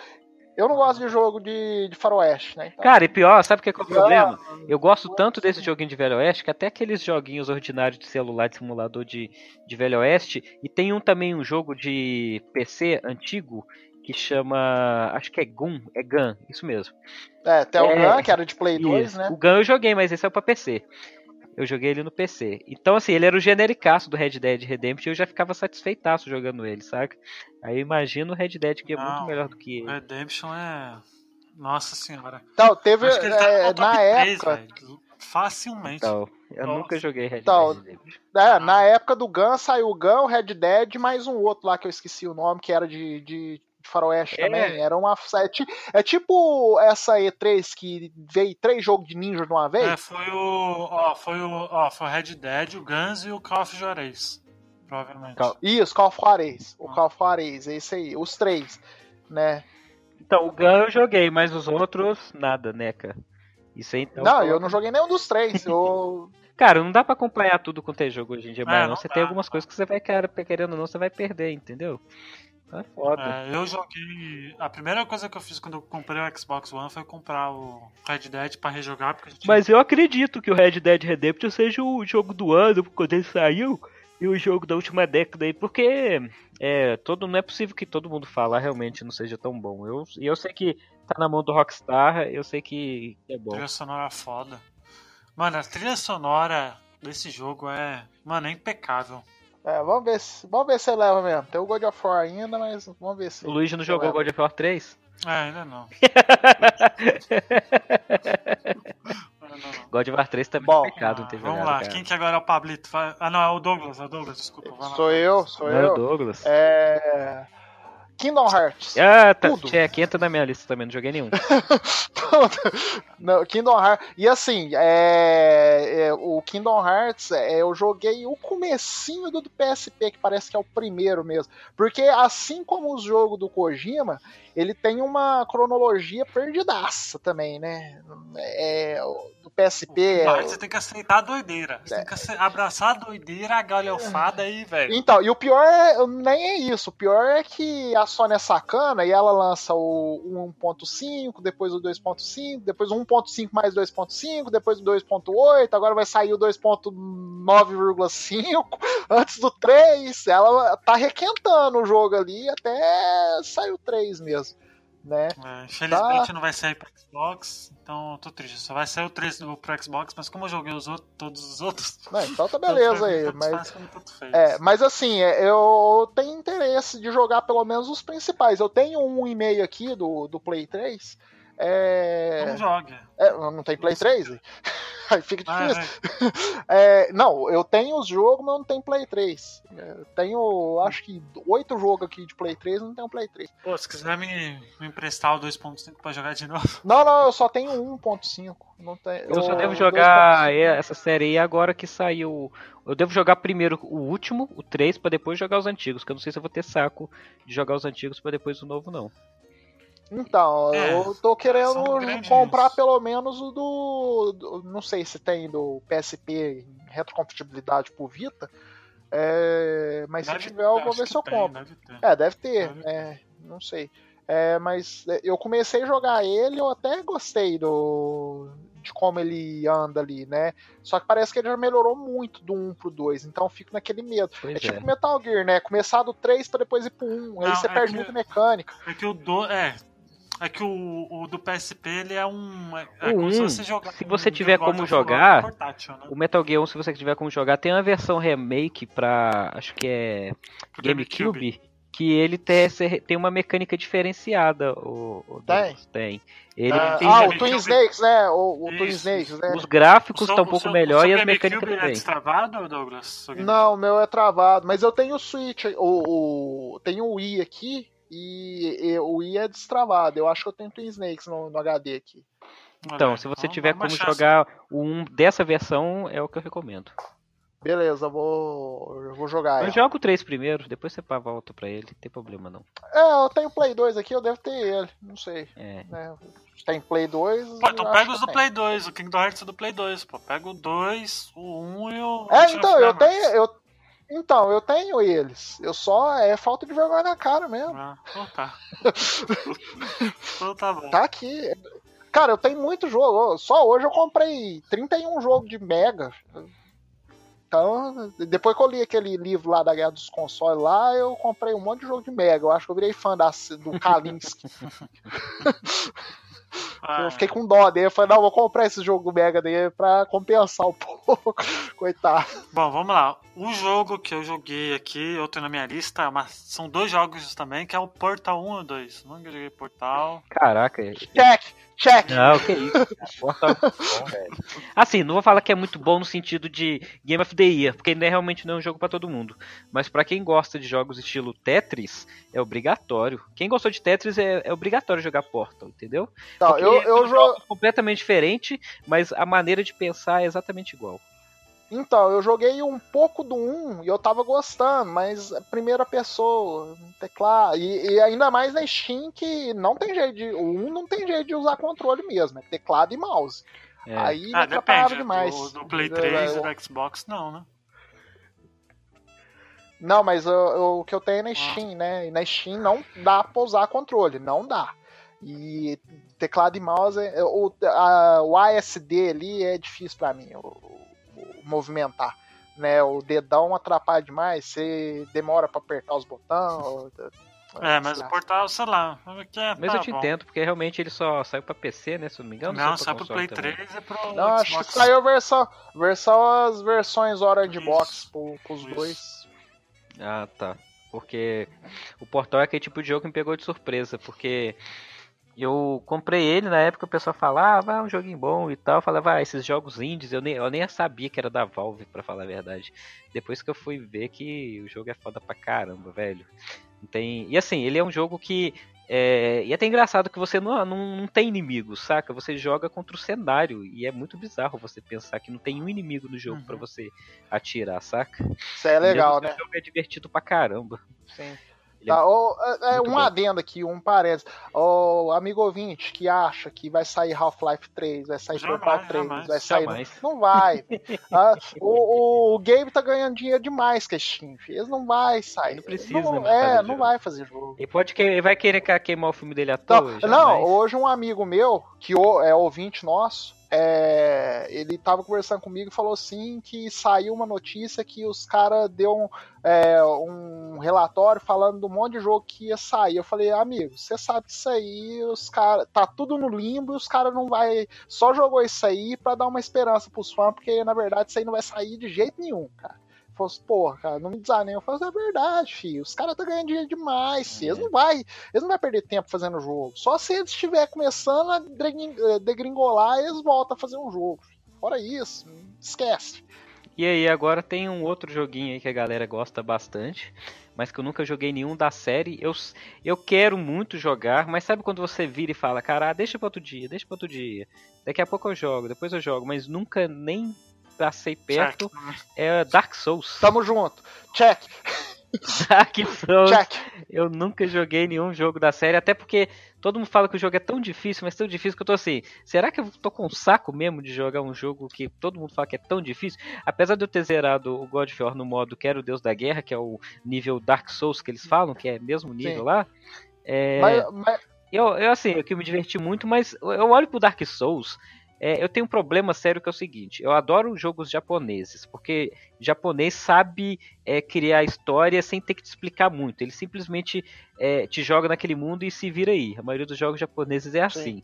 Speaker 3: Eu não gosto de jogo de, de faroeste, né? Então,
Speaker 2: Cara, e pior, sabe o que é, que é o problema? Eu gosto tanto desse joguinho de Velho Oeste que até aqueles joguinhos ordinários de celular, de simulador de, de Velho Oeste, e tem um também um jogo de PC antigo que chama. Acho que é Gun, é Gun, isso mesmo.
Speaker 3: é, tem o
Speaker 2: é,
Speaker 3: Gun, que era de Play 2,
Speaker 2: Isso.
Speaker 3: né?
Speaker 2: O Gun eu joguei, mas esse é pra PC. Eu joguei ele no PC. Então, assim, ele era o genericaço do Red Dead Redemption e eu já ficava satisfeitaço jogando ele, saca? Aí eu imagino o Red Dead que é muito
Speaker 1: Não,
Speaker 2: melhor do que ele.
Speaker 1: Redemption é. Nossa senhora.
Speaker 3: Então, teve.
Speaker 1: Acho que ele tá
Speaker 3: é,
Speaker 1: no top
Speaker 3: na
Speaker 1: 3,
Speaker 3: época.
Speaker 1: velho. Facilmente.
Speaker 2: Então, eu
Speaker 1: Nossa.
Speaker 2: nunca joguei Red
Speaker 3: Então,
Speaker 2: Dead Redemption.
Speaker 3: É, na época do Gun saiu o Gun, o Red Dead, mais um outro lá que eu esqueci o nome, que era de, de faroeste
Speaker 2: É.
Speaker 3: também. Era uma. É, é tipo essa E3 que veio três jogos de ninja de uma vez.
Speaker 1: É, foi o. Ó, foi o. Ó, foi o Red Dead, o Guns e o Call of Juarez. Provavelmente.
Speaker 3: Isso, Call of Juarez. O Call of Juarez, é isso aí. Os três, né?
Speaker 2: Então, o Gun eu joguei, mas os outros, nada, né, cara? Isso aí então.
Speaker 3: não, eu não joguei nenhum dos três. *laughs* Eu...
Speaker 2: Cara, não dá pra acompanhar tudo quanto é jogo hoje em dia,
Speaker 1: É,
Speaker 2: mas
Speaker 1: não
Speaker 2: você
Speaker 1: dá,
Speaker 2: tem algumas coisas que você vai, cara, querendo ou não, você vai perder, entendeu? É foda.
Speaker 1: É, eu joguei. A primeira coisa que eu fiz quando eu comprei o Xbox One foi comprar o Red Dead pra rejogar, porque gente
Speaker 2: Mas eu acredito que o Red Dead Redemption seja o jogo do ano quando ele saiu e o jogo da última década aí, porque é, todo, não é possível que todo mundo falar realmente não seja tão bom. Eu, e eu sei que tá na mão do Rockstar, eu sei que é bom.
Speaker 1: trilha sonora foda. Mano, a trilha sonora desse jogo é. Mano, é impecável.
Speaker 3: É, vamos ver se, vamos ver se ele leva mesmo. Tem o God of War ainda, mas vamos ver se.
Speaker 2: O Luigi não jogou
Speaker 3: leva.
Speaker 2: God of War 3?
Speaker 1: É, ainda não. Ainda não.
Speaker 2: God of War 3 também
Speaker 3: Bom,
Speaker 2: é pecado não
Speaker 1: Ah, Vamos
Speaker 2: jogado,
Speaker 1: lá,
Speaker 2: cara.
Speaker 1: quem que agora é o Pablito? Ah, não, é o Douglas, é o Douglas, desculpa. lá.
Speaker 3: Sou eu, sou
Speaker 2: Não é o
Speaker 3: eu.
Speaker 2: Douglas?
Speaker 3: É. Kingdom Hearts.
Speaker 2: Ah, tá.
Speaker 3: Tudo.
Speaker 2: Tinha, aqui entra na minha lista também, não joguei nenhum. *laughs*
Speaker 3: Não, Kingdom Hearts. E assim, é, é, o Kingdom Hearts, é, eu joguei o comecinho do, do PSP, que parece que é o primeiro mesmo. Porque assim como o jogo do Kojima, ele tem uma cronologia perdidaça também, né? É, do PSP. É-
Speaker 1: você tem que aceitar a doideira. Você tem que ace- abraçar a doideira, a galhofada aí, velho.
Speaker 3: Então, e o pior é, nem é isso. O pior é que a Sony é sacana e ela lança o 1.5, depois o 2.5, depois o 1.5 mais 2.5, depois o 2.8, agora vai sair o 2.9,5 *laughs* antes do 3. Ela tá requentando o jogo ali até sair o 3 mesmo, né?
Speaker 1: É, infelizmente
Speaker 3: Tá.
Speaker 1: não vai sair pro Xbox, então eu tô triste. Só vai sair o 3 do, pro Xbox, mas como eu joguei os outros, todos os outros. *laughs*
Speaker 3: Não, então tá *laughs* beleza aí, mas. É, mas assim, é, eu tenho interesse de jogar pelo menos os principais. Eu tenho um e-mail aqui do, do Play 3. É,
Speaker 1: Não jogue.
Speaker 3: é, não tem Play 3? Aí fica
Speaker 1: Ah,
Speaker 3: difícil.
Speaker 1: é. *laughs*
Speaker 3: É, não, eu tenho os jogos, mas não tenho Play 3. É, eu tenho, acho que, oito jogos aqui de Play 3, não tenho Play 3.
Speaker 1: Pô, se quiser me, me emprestar o 2.5 pra jogar de novo.
Speaker 3: Não, não, eu só tenho 1.5. Não tenho,
Speaker 2: Eu só
Speaker 3: o
Speaker 2: devo jogar
Speaker 3: 2.5.
Speaker 2: essa série aí agora que saiu. Eu devo jogar primeiro o último, o 3, pra depois jogar os antigos, que eu não sei se eu vou ter saco de jogar os antigos pra depois o novo, não.
Speaker 3: Então,
Speaker 1: É,
Speaker 3: eu tô querendo comprar pelo menos o do, do- Não sei se tem do PSP em retrocompatibilidade pro Vita. é, mas
Speaker 1: Deve
Speaker 3: se tiver, eu vou ver
Speaker 1: que
Speaker 3: se eu
Speaker 1: tem,
Speaker 3: compro.
Speaker 1: deve.
Speaker 3: É, deve ter,
Speaker 1: Deve
Speaker 3: é, não sei. É, mas é, eu comecei a jogar ele, eu até gostei do de como ele anda ali, né? Só que parece que ele já melhorou muito do 1 pro 2, então eu fico naquele medo.
Speaker 2: Pois
Speaker 3: É tipo
Speaker 2: é.
Speaker 3: Metal Gear, né? Começar do 3 pra depois ir pro 1, aí
Speaker 1: Não,
Speaker 3: você
Speaker 1: é
Speaker 3: perde
Speaker 1: que-
Speaker 3: muita mecânica.
Speaker 1: É que o do. É. É que o, o do PSP ele é um. É, é como se
Speaker 2: um,
Speaker 1: você jogar.
Speaker 2: se você
Speaker 1: um
Speaker 2: tiver como jogar,
Speaker 1: portátil, né?
Speaker 2: O Metal Gear 1, se você tiver como jogar, tem uma versão remake pra. Acho que é. GameCube. Que ele tem, tem uma mecânica diferenciada. O, o
Speaker 3: Tem?
Speaker 2: Douglas. Tem. Ele
Speaker 3: Ah,
Speaker 2: tem.
Speaker 3: ah, o. Twin Snakes, né? O, o Twin Snakes, né?
Speaker 2: Os gráficos estão um pouco
Speaker 1: seu-
Speaker 2: melhor
Speaker 1: o
Speaker 2: e as mecânicas
Speaker 1: GameCube é
Speaker 2: também.
Speaker 1: destravado, Douglas?
Speaker 3: Não, o meu é travado, mas eu tenho o Switch, o, o tem o Wii aqui e, e o Wii é destravado. Eu acho que eu tenho Twin Snakes no, no HD aqui.
Speaker 2: Então, se você
Speaker 1: dá
Speaker 2: tiver como
Speaker 1: chance.
Speaker 2: jogar o 1 dessa versão, é o que eu recomendo.
Speaker 3: Beleza, eu vou, eu vou jogar.
Speaker 2: Eu
Speaker 3: ela.
Speaker 2: jogo o 3 primeiro, depois você pá, volta pra ele, não tem problema não.
Speaker 3: É, eu tenho Play 2 aqui, eu devo ter ele, não sei.
Speaker 2: É.
Speaker 3: Né? Tem Play 2.
Speaker 1: Pô, então pega os do
Speaker 3: tem.
Speaker 1: Play 2, o Kingdom Hearts é do Play 2, pô. Pega o 2, o 1 e o.
Speaker 3: É, então,
Speaker 1: of
Speaker 3: eu tenho. Eu, Então, eu tenho eles. Eu só. É falta de vergonha na cara mesmo.
Speaker 1: Ah, então tá. *laughs* então tá bom.
Speaker 3: Tá aqui. Cara, eu tenho muito jogo. Só hoje eu comprei 31 jogos de Mega. Então, depois que eu li aquele livro lá da Guerra dos Consoles lá, eu comprei um monte de jogo de Mega. Eu acho que eu virei fã da, do Kalinski. *laughs*
Speaker 1: Ah,
Speaker 3: Eu fiquei com dó dele. Eu falei, não, vou comprar esse jogo Mega dele pra compensar um *laughs* pouco. Coitado.
Speaker 1: Bom, vamos lá. O jogo que eu joguei aqui, eu tenho na minha lista, mas são dois jogos também, que é o Portal 1 e 2. Nunca joguei Portal.
Speaker 2: Caraca,
Speaker 3: Check, check.
Speaker 2: Não, que isso. cara. É bom, *laughs* velho. Assim, não vou falar que é muito bom no sentido de Game of the Year, porque não é realmente não é um jogo pra todo mundo. Mas pra quem gosta de jogos estilo Tetris, é obrigatório. Quem gostou de Tetris é, é obrigatório jogar Portal, entendeu? Porque
Speaker 3: eu, eu
Speaker 2: são
Speaker 3: jogo.
Speaker 2: jogos completamente diferente, mas a maneira de pensar é exatamente igual.
Speaker 3: Então, eu joguei um pouco do 1 e eu tava gostando, mas a primeira pessoa, teclado. E, e ainda mais na Steam que não tem jeito de. O 1 não tem jeito de usar controle mesmo, é teclado e mouse.
Speaker 2: É.
Speaker 3: Aí
Speaker 1: Ah,
Speaker 3: atrapalhava
Speaker 1: depende.
Speaker 3: demais.
Speaker 1: Do, do Play
Speaker 3: Eu-
Speaker 1: 3 e do Xbox, não, né?
Speaker 3: Não, mas eu- eu- o que eu tenho é
Speaker 1: Ah.
Speaker 3: na Steam, né? E na Steam não dá pra usar controle, não dá. E teclado e mouse, é- o, a- o ASD ali é difícil pra mim, o movimentar. Né, o dedão atrapalha demais, você demora pra apertar os botões. *laughs*
Speaker 1: É, mas o Portal, sei lá. Que é,
Speaker 2: Mas
Speaker 1: tá
Speaker 2: eu te
Speaker 1: bom.
Speaker 2: entendo, porque realmente ele só saiu pra PC, né? Se não me engano.
Speaker 1: Não,
Speaker 2: saiu
Speaker 1: pro Play
Speaker 2: também.
Speaker 1: 3 e pro
Speaker 3: Não, acho que
Speaker 1: Xbox.
Speaker 3: saiu a versão, versão as versões Orange
Speaker 1: Isso.
Speaker 3: Box pro, pros
Speaker 1: Isso.
Speaker 3: dois.
Speaker 2: Ah, tá. Porque o Portal é aquele tipo de jogo que me pegou de surpresa, porque eu comprei ele na época o pessoal falava, ah, é um joguinho bom e tal. Eu falava, ah, esses jogos indies, eu nem, eu nem sabia que era da Valve, pra falar a verdade. Depois que eu fui ver que o jogo é foda pra caramba, velho. Tem... E assim, ele é um jogo que. É... E é até engraçado que você não, não, não tem inimigos, saca? Você joga contra o cenário. E é muito bizarro você pensar que não tem um inimigo no jogo
Speaker 1: Uhum.
Speaker 2: pra você atirar, saca?
Speaker 3: Isso é legal,
Speaker 2: Mesmo
Speaker 3: né?
Speaker 2: O jogo é divertido pra caramba.
Speaker 3: Sim.
Speaker 2: Ele é
Speaker 3: Tá, é, é
Speaker 2: muito
Speaker 3: um
Speaker 2: bom.
Speaker 3: adendo aqui, um parênteses. O amigo ouvinte que acha que vai sair Half-Life 3, vai sair Portal 3,
Speaker 1: jamais,
Speaker 3: vai sair.
Speaker 2: jamais.
Speaker 3: Não vai. *laughs* Ah, o, o, o Game tá ganhando dinheiro demais com a Steam. Eles não vai sair.
Speaker 2: Não precisa,
Speaker 3: Não-
Speaker 2: né, mais fazer
Speaker 3: É, não
Speaker 2: jogo.
Speaker 3: vai fazer jogo.
Speaker 2: Ele pode que, ele vai querer que- queimar o filme dele à
Speaker 3: Então,
Speaker 2: toa?
Speaker 3: não, hoje um amigo meu, que é ouvinte nosso, é, ele tava conversando comigo e falou assim que saiu uma notícia que os caras deu um, é, um relatório falando do monte de jogo que ia sair. Eu falei, amigo, você sabe que isso aí, os caras. Tá tudo no limbo e os caras não vai. Só jogou isso aí pra dar uma esperança pros fãs, porque na verdade isso aí não vai sair de jeito nenhum, cara. Falou assim, porra, cara, não me desanima. Eu falei, é verdade, filho. Os caras estão ganhando dinheiro demais, filho. Eles não vai, eles não vão perder tempo fazendo jogo. Só se eles estiver começando a eh, degringolar, eles voltam a fazer um jogo. Fora isso, esquece.
Speaker 2: E aí, agora tem um outro joguinho aí que a galera gosta bastante, mas que eu nunca joguei nenhum da série. Eu, eu quero muito jogar, mas sabe quando você vira e fala, cara, deixa pra outro dia, deixa pra outro dia. Daqui a pouco eu jogo, depois eu jogo, mas nunca nem passei perto.
Speaker 1: Certo.
Speaker 2: É Dark Souls.
Speaker 3: Tamo junto. Check,
Speaker 2: Dark Souls.
Speaker 3: check.
Speaker 2: Eu nunca joguei nenhum jogo da série, até porque todo mundo fala que o jogo é tão difícil, mas tão difícil que eu tô assim, será que eu tô com saco mesmo de jogar um jogo que todo mundo fala que é tão difícil? Apesar de eu ter zerado o God of War no modo que era o Deus da Guerra, que é o nível Dark Souls que eles falam, que é mesmo nível
Speaker 3: Sim.
Speaker 2: lá, é,
Speaker 3: Mas, mas-
Speaker 2: eu, eu assim, eu que me diverti muito, mas eu olho pro Dark Souls, é, eu tenho um problema sério que é o seguinte, eu adoro jogos japoneses, porque japonês sabe é, criar história sem ter que te explicar muito, ele simplesmente é, te joga naquele mundo e se vira aí, a maioria dos jogos japoneses é assim.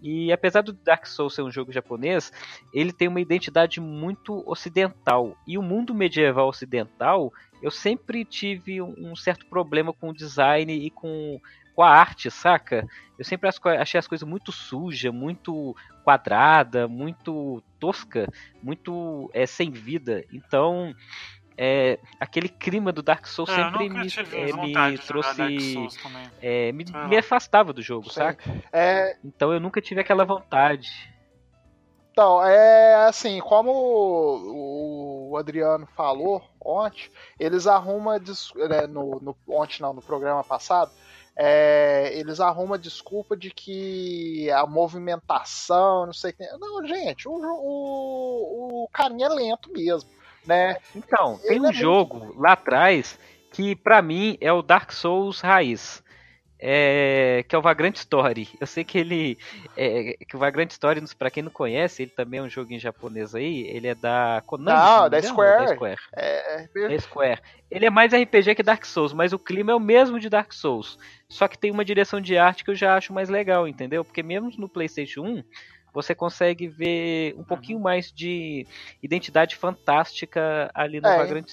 Speaker 2: E apesar do Dark Souls ser um jogo japonês, ele tem uma identidade muito ocidental. E o mundo medieval ocidental, eu sempre tive um certo problema com o design e com, com a arte, saca? Eu sempre achei as coisas muito suja, muito quadrada, muito tosca, muito é, sem vida. Então, é, aquele clima do Dark Souls
Speaker 1: É,
Speaker 2: sempre me, é, me trouxe. É, me,
Speaker 1: Ah.
Speaker 2: me afastava do jogo,
Speaker 3: Sim.
Speaker 2: saca?
Speaker 3: é,
Speaker 2: Então eu nunca tive aquela vontade.
Speaker 3: então, é assim, como o, o Adriano falou ontem, eles arrumam né, no, no ontem não, no programa passado, é, eles arrumam a desculpa de que a movimentação, não sei o que. Não, gente, o, o, o caminho é lento mesmo. né?
Speaker 2: Então, tem
Speaker 3: Ele
Speaker 2: um
Speaker 3: é
Speaker 2: jogo lá atrás que pra mim é o Dark Souls raiz. É, que é o Vagrant Story. Eu sei que ele. É, que o Vagrant Story, pra quem não conhece, ele também é um jogo em japonês aí. Ele é da Konami. Me
Speaker 3: da Square.
Speaker 2: da Square.
Speaker 3: É,
Speaker 2: Da Square. Ele é mais RPG que Dark Souls, mas o clima é o mesmo de Dark Souls. Só que tem uma direção de arte que eu já acho mais legal, entendeu? Porque mesmo no PlayStation 1, você consegue ver um pouquinho mais de identidade fantástica ali no
Speaker 3: É,
Speaker 2: Vagrant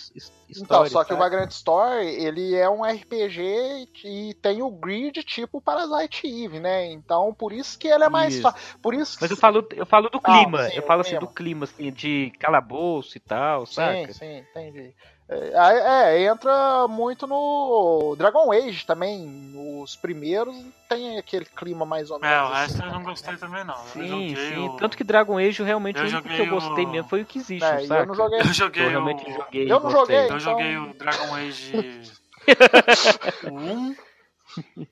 Speaker 2: Story.
Speaker 3: Então, só que o
Speaker 2: sabe?
Speaker 3: Vagrant Story, ele é um RPG e tem o grid tipo Parasite Eve, né? Então, por isso que ele é mais fácil. Por isso
Speaker 2: Mas eu falo, eu falo do
Speaker 3: Ah,
Speaker 2: clima,
Speaker 3: sim,
Speaker 2: eu falo assim
Speaker 3: clima.
Speaker 2: do clima, assim, de calabouço e tal,
Speaker 3: Sim,
Speaker 2: saca?
Speaker 3: sim, entendi. É, é, entra muito no Dragon Age também. Os primeiros tem aquele clima mais ou menos.
Speaker 1: É, o
Speaker 3: assim,
Speaker 1: resto eu não gostei também não. eu
Speaker 2: Sim, sim.
Speaker 1: o...
Speaker 2: Tanto que Dragon Age realmente
Speaker 1: Eu
Speaker 2: o único que eu gostei
Speaker 1: o-
Speaker 2: mesmo foi o Inquisition,
Speaker 3: É, e
Speaker 2: saca?
Speaker 3: eu não joguei.
Speaker 1: Eu
Speaker 2: Eu
Speaker 1: joguei
Speaker 2: realmente
Speaker 1: o...
Speaker 2: joguei.
Speaker 3: Eu não
Speaker 2: gostei.
Speaker 3: joguei.
Speaker 1: Eu
Speaker 3: Então-
Speaker 1: joguei o Dragon Age *laughs* o 1.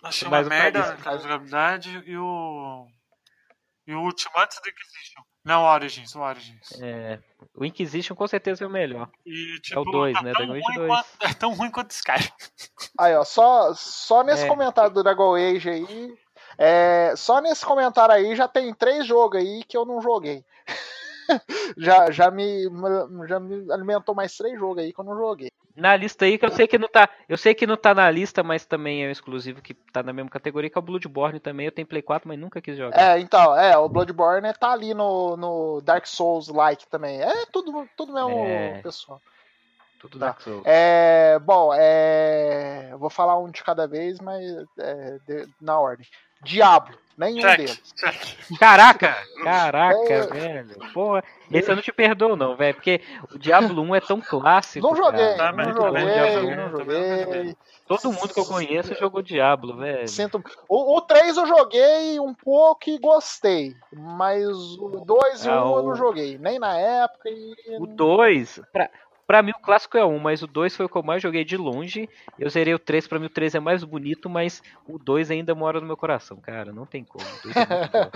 Speaker 1: Achei uma
Speaker 2: Mas o
Speaker 1: merda a jogabilidade e o. E o último antes do Inquisition. Não, o Origins, o Origins.
Speaker 2: É, o Inquisition com certeza é o melhor.
Speaker 1: E,
Speaker 2: É
Speaker 1: tipo,
Speaker 2: o 2,
Speaker 1: tá
Speaker 2: né? Dragon Age
Speaker 1: ruim
Speaker 2: 2.
Speaker 1: quanto- é tão ruim quanto Skyrim. *laughs*
Speaker 3: Aí, ó, só, só nesse
Speaker 2: É.
Speaker 3: comentário do Dragon Age aí. é, só nesse comentário aí já tem três jogos aí que eu não joguei. *laughs* já, já, me, já me alimentou mais três jogos aí que eu não joguei.
Speaker 2: Na lista aí que eu sei que não tá, eu sei que não tá na lista, mas também é um exclusivo que tá na mesma categoria que é o Bloodborne também. Eu tenho Play 4, mas nunca quis jogar.
Speaker 3: É, então, é, o Bloodborne tá ali no, no Dark Souls-like também. É tudo, tudo mesmo,
Speaker 2: É.
Speaker 3: pessoal.
Speaker 2: Tudo
Speaker 3: tá.
Speaker 2: Dark Souls.
Speaker 3: É, bom, é, eu vou falar um de cada vez, mas é, de- na ordem. Diablo, nenhum
Speaker 1: Check,
Speaker 3: deles.
Speaker 1: check.
Speaker 2: Caraca! Caraca,
Speaker 3: É.
Speaker 2: velho. Porra, esse eu não te perdoo, não, velho. Porque o Diablo 1 é tão clássico.
Speaker 3: Não joguei,
Speaker 2: cara.
Speaker 1: Também,
Speaker 3: não joguei,
Speaker 2: Diablo 1.
Speaker 3: não joguei.
Speaker 2: Todo mundo que eu conheço jogou Diablo, velho.
Speaker 3: Sinto... O, o 3 eu joguei um pouco e gostei, mas o 2 e o
Speaker 2: Ah,
Speaker 3: 1 eu
Speaker 2: o-
Speaker 3: não joguei, nem na época. E...
Speaker 2: O 2, pra, pra mim o clássico é um, mas o 2 foi o que eu mais joguei de longe. Eu zerei o 3, pra mim o 3 é mais bonito, mas o 2 ainda mora no meu coração, cara. Não tem como. O 2 é.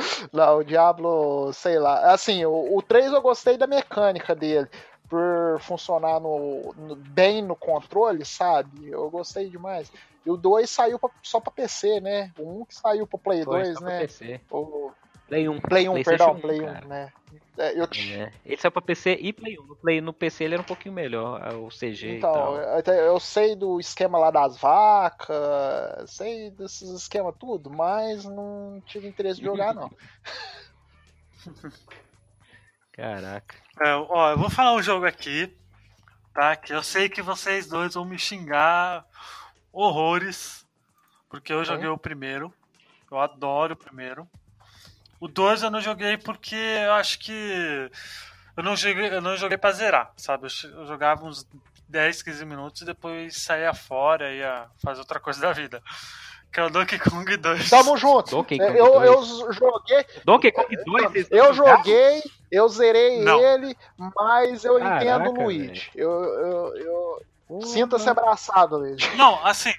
Speaker 2: *laughs*
Speaker 3: Não, o Diablo, sei lá. Assim, o, o 3 eu gostei da mecânica dele. Por funcionar no, no- bem no controle, sabe? Eu gostei demais. E o 2 saiu pra- só pra PC, né? O 1 que saiu pro Play
Speaker 2: Foi
Speaker 3: 2,
Speaker 2: só pra
Speaker 3: né?
Speaker 2: PC.
Speaker 3: O
Speaker 2: Play 1.
Speaker 3: Play 1,
Speaker 2: PlayStation
Speaker 3: perdão,
Speaker 2: 1,
Speaker 3: Play 1,
Speaker 2: cara.
Speaker 3: né? É, eu,
Speaker 2: É. Ele saiu pra PC e Play 1. No, Play, no PC ele era um pouquinho melhor, o CG e
Speaker 3: Então,
Speaker 2: tal.
Speaker 3: eu, sei do esquema lá das vacas, sei desses esquemas tudo, mas não tive interesse de jogar, não. *laughs*
Speaker 2: Caraca.
Speaker 1: É, ó, eu vou falar um jogo aqui, tá? Que eu sei que vocês dois vão me xingar horrores, porque eu joguei o primeiro. Eu adoro o primeiro. O 2 eu não joguei porque eu acho que eu não joguei, eu não joguei pra zerar, sabe? Eu, jogava uns 10, 15 minutos e depois saía fora e ia fazer outra coisa da vida. *laughs* Que é o Donkey Kong 2.
Speaker 3: Tamo junto.
Speaker 2: Donkey Kong
Speaker 3: Eu,
Speaker 2: 2.
Speaker 3: eu joguei,
Speaker 2: Donkey Kong 2, vocês
Speaker 3: eu joguei, eu zerei
Speaker 1: Não.
Speaker 3: ele, mas eu
Speaker 2: Caraca,
Speaker 3: entendo o Luigi. Eu, eu, eu sinta-se abraçado, Luigi.
Speaker 1: Não, assim.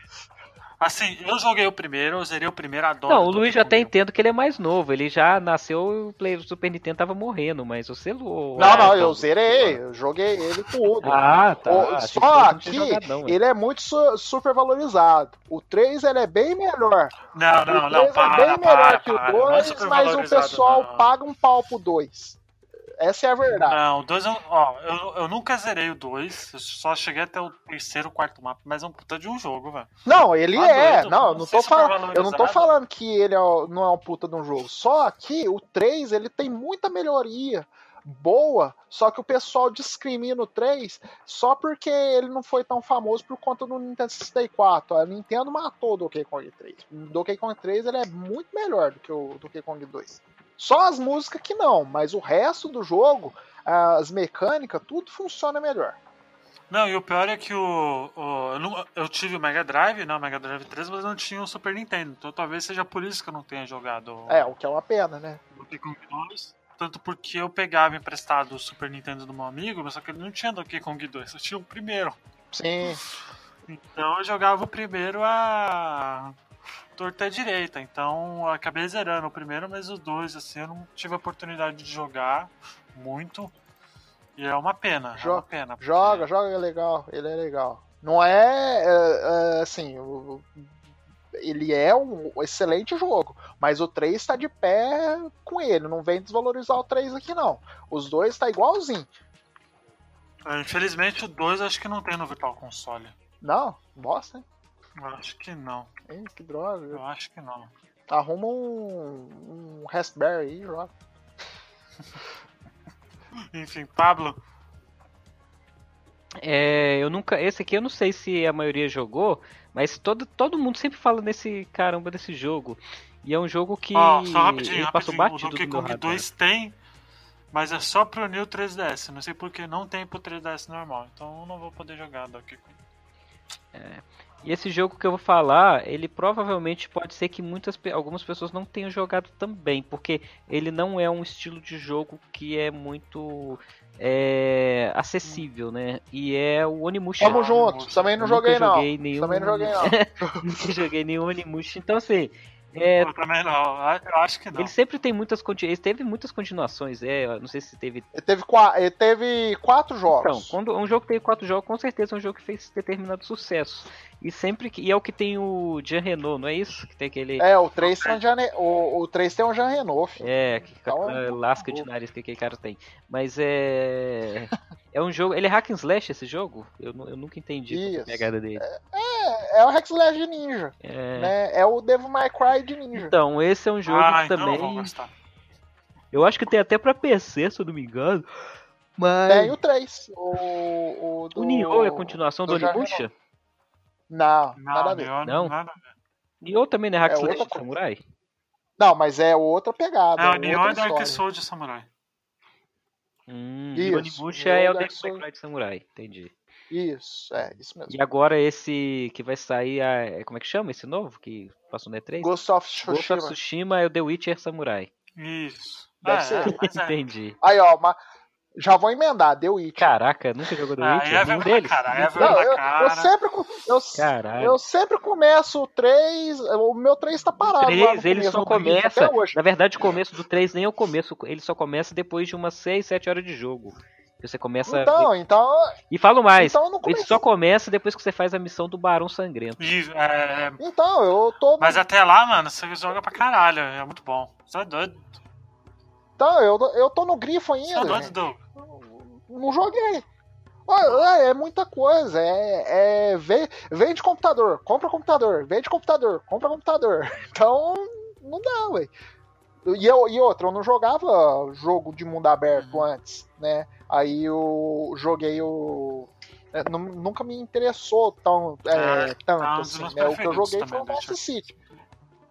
Speaker 1: Assim, eu joguei o primeiro, eu zerei o primeiro, adoro.
Speaker 2: Não, o Luigi
Speaker 1: Kong.
Speaker 2: até entendo que ele é mais novo. Ele já nasceu e o Play- o Super Nintendo tava morrendo, mas você.
Speaker 3: Não, não, eu
Speaker 2: então-
Speaker 3: zerei, eu joguei ele tudo.
Speaker 2: Ah, tá.
Speaker 3: O- só que
Speaker 2: jogado, não, ué.
Speaker 3: ele é muito su- super valorizado. O 3 ele é bem melhor.
Speaker 1: Não,
Speaker 3: o
Speaker 1: não,
Speaker 3: 3
Speaker 1: não,
Speaker 3: é
Speaker 1: para,
Speaker 3: bem melhor
Speaker 1: para,
Speaker 3: que o
Speaker 1: para. Não é
Speaker 3: 2,
Speaker 1: super
Speaker 3: mas o pessoal
Speaker 1: não.
Speaker 3: paga um pau pro 2. Essa é a verdade.
Speaker 1: Não, o 2 eu, ó, eu, eu nunca zerei o 2, eu só cheguei até o terceiro, quarto mapa, mas é um puta de um jogo, velho.
Speaker 3: Não, ele
Speaker 1: Tá
Speaker 3: é.
Speaker 1: doido,
Speaker 3: não,
Speaker 1: não
Speaker 3: não
Speaker 1: sei
Speaker 3: tô falando, eu não tô falando que ele é não é um puta de um jogo. Só que o 3 ele tem muita melhoria boa, só que o pessoal discrimina o 3 só porque ele não foi tão famoso por conta do Nintendo 64. A Nintendo matou o Donkey Kong 3. O Donkey Kong 3 ele é muito melhor do que o Donkey Kong 2. Só as músicas que não, mas o resto do jogo, as mecânicas, tudo funciona melhor.
Speaker 1: Não, e o pior é que o. o- eu, não- eu tive o Mega Drive, né? O Mega Drive 3, mas não tinha o Super Nintendo. Então talvez seja por isso que eu não tenha jogado o
Speaker 3: É, o que é uma pena, né?
Speaker 1: Donkey Kong 2. Tanto porque eu pegava emprestado o Super Nintendo do meu amigo, mas só que ele não tinha Donkey Kong 2, eu tinha o primeiro.
Speaker 3: Sim.
Speaker 1: Então eu jogava o primeiro a torta à direita. Então acabei zerando o primeiro, mas os dois, assim, eu não tive a oportunidade de jogar muito. E é uma pena, é
Speaker 3: Jo-
Speaker 1: uma pena. porque-
Speaker 3: Joga, joga, é legal. Ele é legal. Não é, é, é, assim, o- ele é um excelente jogo, mas o 3 tá de pé com ele. Não vem desvalorizar o 3 aqui, não. Os dois tá igualzinho.
Speaker 1: É, Infelizmente o 2 acho que não tem no Virtual Console.
Speaker 3: Não, bosta, hein?
Speaker 1: Eu acho que não.
Speaker 3: Ih, que droga.
Speaker 1: Eu acho que não.
Speaker 3: Arruma um, um Raspberry aí, joga. *laughs*
Speaker 1: Enfim, Pablo,
Speaker 2: É, eu nunca. Esse aqui eu não sei se a maioria jogou, mas todo, todo mundo sempre fala nesse caramba desse jogo. E é um jogo que
Speaker 1: ó, só rapidinho,
Speaker 2: ele passou
Speaker 1: rapidinho. O
Speaker 2: batido
Speaker 1: Donkey
Speaker 2: do meu
Speaker 1: Kong
Speaker 2: radar.
Speaker 1: 2 tem, mas é só pro New 3DS. Não sei porque não tem pro 3DS normal. Então eu não vou poder jogar Donkey Kong.
Speaker 2: E esse jogo que eu vou falar, ele provavelmente pode ser que muitas, algumas pessoas não tenham jogado também, porque ele não é um estilo de jogo que é muito é, acessível, né? E é o Onimusha.
Speaker 3: Tamo
Speaker 1: Ah,
Speaker 3: junto. Também não
Speaker 2: nunca
Speaker 3: joguei, não.
Speaker 2: joguei nenhum-
Speaker 3: Também não joguei, não. *laughs*
Speaker 2: Nunca joguei nenhum Onimusha. Então, assim, é,
Speaker 1: Eu também não. Eu acho que não.
Speaker 2: ele sempre tem muitas ele teve muitas continuações, é, não sei se teve.
Speaker 3: Ele teve, qua- ele teve quatro
Speaker 2: Então,
Speaker 3: jogos.
Speaker 2: quando um jogo teve quatro jogos, com certeza é um jogo que fez determinado sucesso. E sempre que e é o que tem o Jean Renault, não é isso? Que tem aquele
Speaker 3: É, o 3 tem um Jean, o, o 3 tem um Jean Renault. filho.
Speaker 2: É, que
Speaker 3: Então, é
Speaker 2: lasca de nariz que aquele cara tem. Mas é. É um jogo. Ele é hack and slash esse jogo? Eu, eu nunca entendi é a pegada dele.
Speaker 3: É, é o Rex Slash de Ninja.
Speaker 2: É.
Speaker 3: Né? É o Devil May Cry de Ninja.
Speaker 2: Então, esse é um jogo
Speaker 1: ah,
Speaker 2: que
Speaker 1: então eu
Speaker 2: também.
Speaker 1: gostar.
Speaker 2: Eu acho que tem até pra PC, se eu não me engano. Mas.
Speaker 3: Tem o 3. O, o, do...
Speaker 2: O Nioh é a continuação do,
Speaker 3: do
Speaker 2: Onimusha?
Speaker 3: Não,
Speaker 1: Não,
Speaker 3: nada a ver.
Speaker 1: eu-
Speaker 2: Não?
Speaker 1: Nada a ver.
Speaker 2: Nioh também não é hack
Speaker 3: É
Speaker 2: slash
Speaker 3: outra
Speaker 2: de samurai?
Speaker 3: Não, mas é outra pegada.
Speaker 1: É, o
Speaker 3: é
Speaker 1: Nioh é Dark. Souls de Samurai.
Speaker 2: Hum,
Speaker 3: Isso,
Speaker 2: o Onimusha é o Devil May. Cry de samurai, entendi.
Speaker 3: Isso, é, isso mesmo.
Speaker 2: E agora esse que vai sair, a, como é que chama esse novo que passou no E3?
Speaker 3: Ghost of
Speaker 2: Ghost of
Speaker 3: Tsushima.
Speaker 2: Tsushima é o The Witcher Samurai.
Speaker 1: Isso.
Speaker 3: Deve
Speaker 1: é,
Speaker 3: ser.
Speaker 1: é, é. *laughs*
Speaker 2: Entendi.
Speaker 3: Aí, ó, mas já vou emendar, The Witcher.
Speaker 2: Caraca, nunca jogou The
Speaker 1: Ah,
Speaker 2: Witcher?
Speaker 1: é
Speaker 2: Nenhum
Speaker 1: vergonha
Speaker 2: deles?
Speaker 1: cara, é
Speaker 3: Não, eu,
Speaker 1: cara.
Speaker 3: eu sempre, eu,
Speaker 2: Caralho.
Speaker 3: eu sempre começo o 3, o meu 3 tá parado. no
Speaker 2: 3, ele só começa.
Speaker 3: Hoje.
Speaker 2: Na verdade, o começo do 3 nem é o começo. Ele só começa depois de umas 6, 7 horas de jogo. Você começa.
Speaker 3: Então, então,
Speaker 2: E falo mais.
Speaker 3: então
Speaker 2: Ele só começa depois que você faz a missão do Barão Sangrento.
Speaker 1: Isso, é,
Speaker 3: Então, eu tô.
Speaker 1: mas até lá, mano, você joga pra caralho. É muito bom. Você é doido.
Speaker 3: Então, eu, eu tô no grifo ainda. gente.
Speaker 1: Doug.
Speaker 3: Não joguei. É, é muita coisa. É, é ve- vende computador, compra computador, vende computador, compra computador. *laughs* Então, não dá, ué. E, eu, e outra, eu não jogava jogo de mundo aberto
Speaker 1: Uhum.
Speaker 3: antes, né? Aí eu joguei o. é, nu- nunca me interessou tão, é,
Speaker 1: É,
Speaker 3: tanto
Speaker 1: um dos
Speaker 3: assim, né? O que eu joguei foi o
Speaker 1: Witcher.
Speaker 3: City.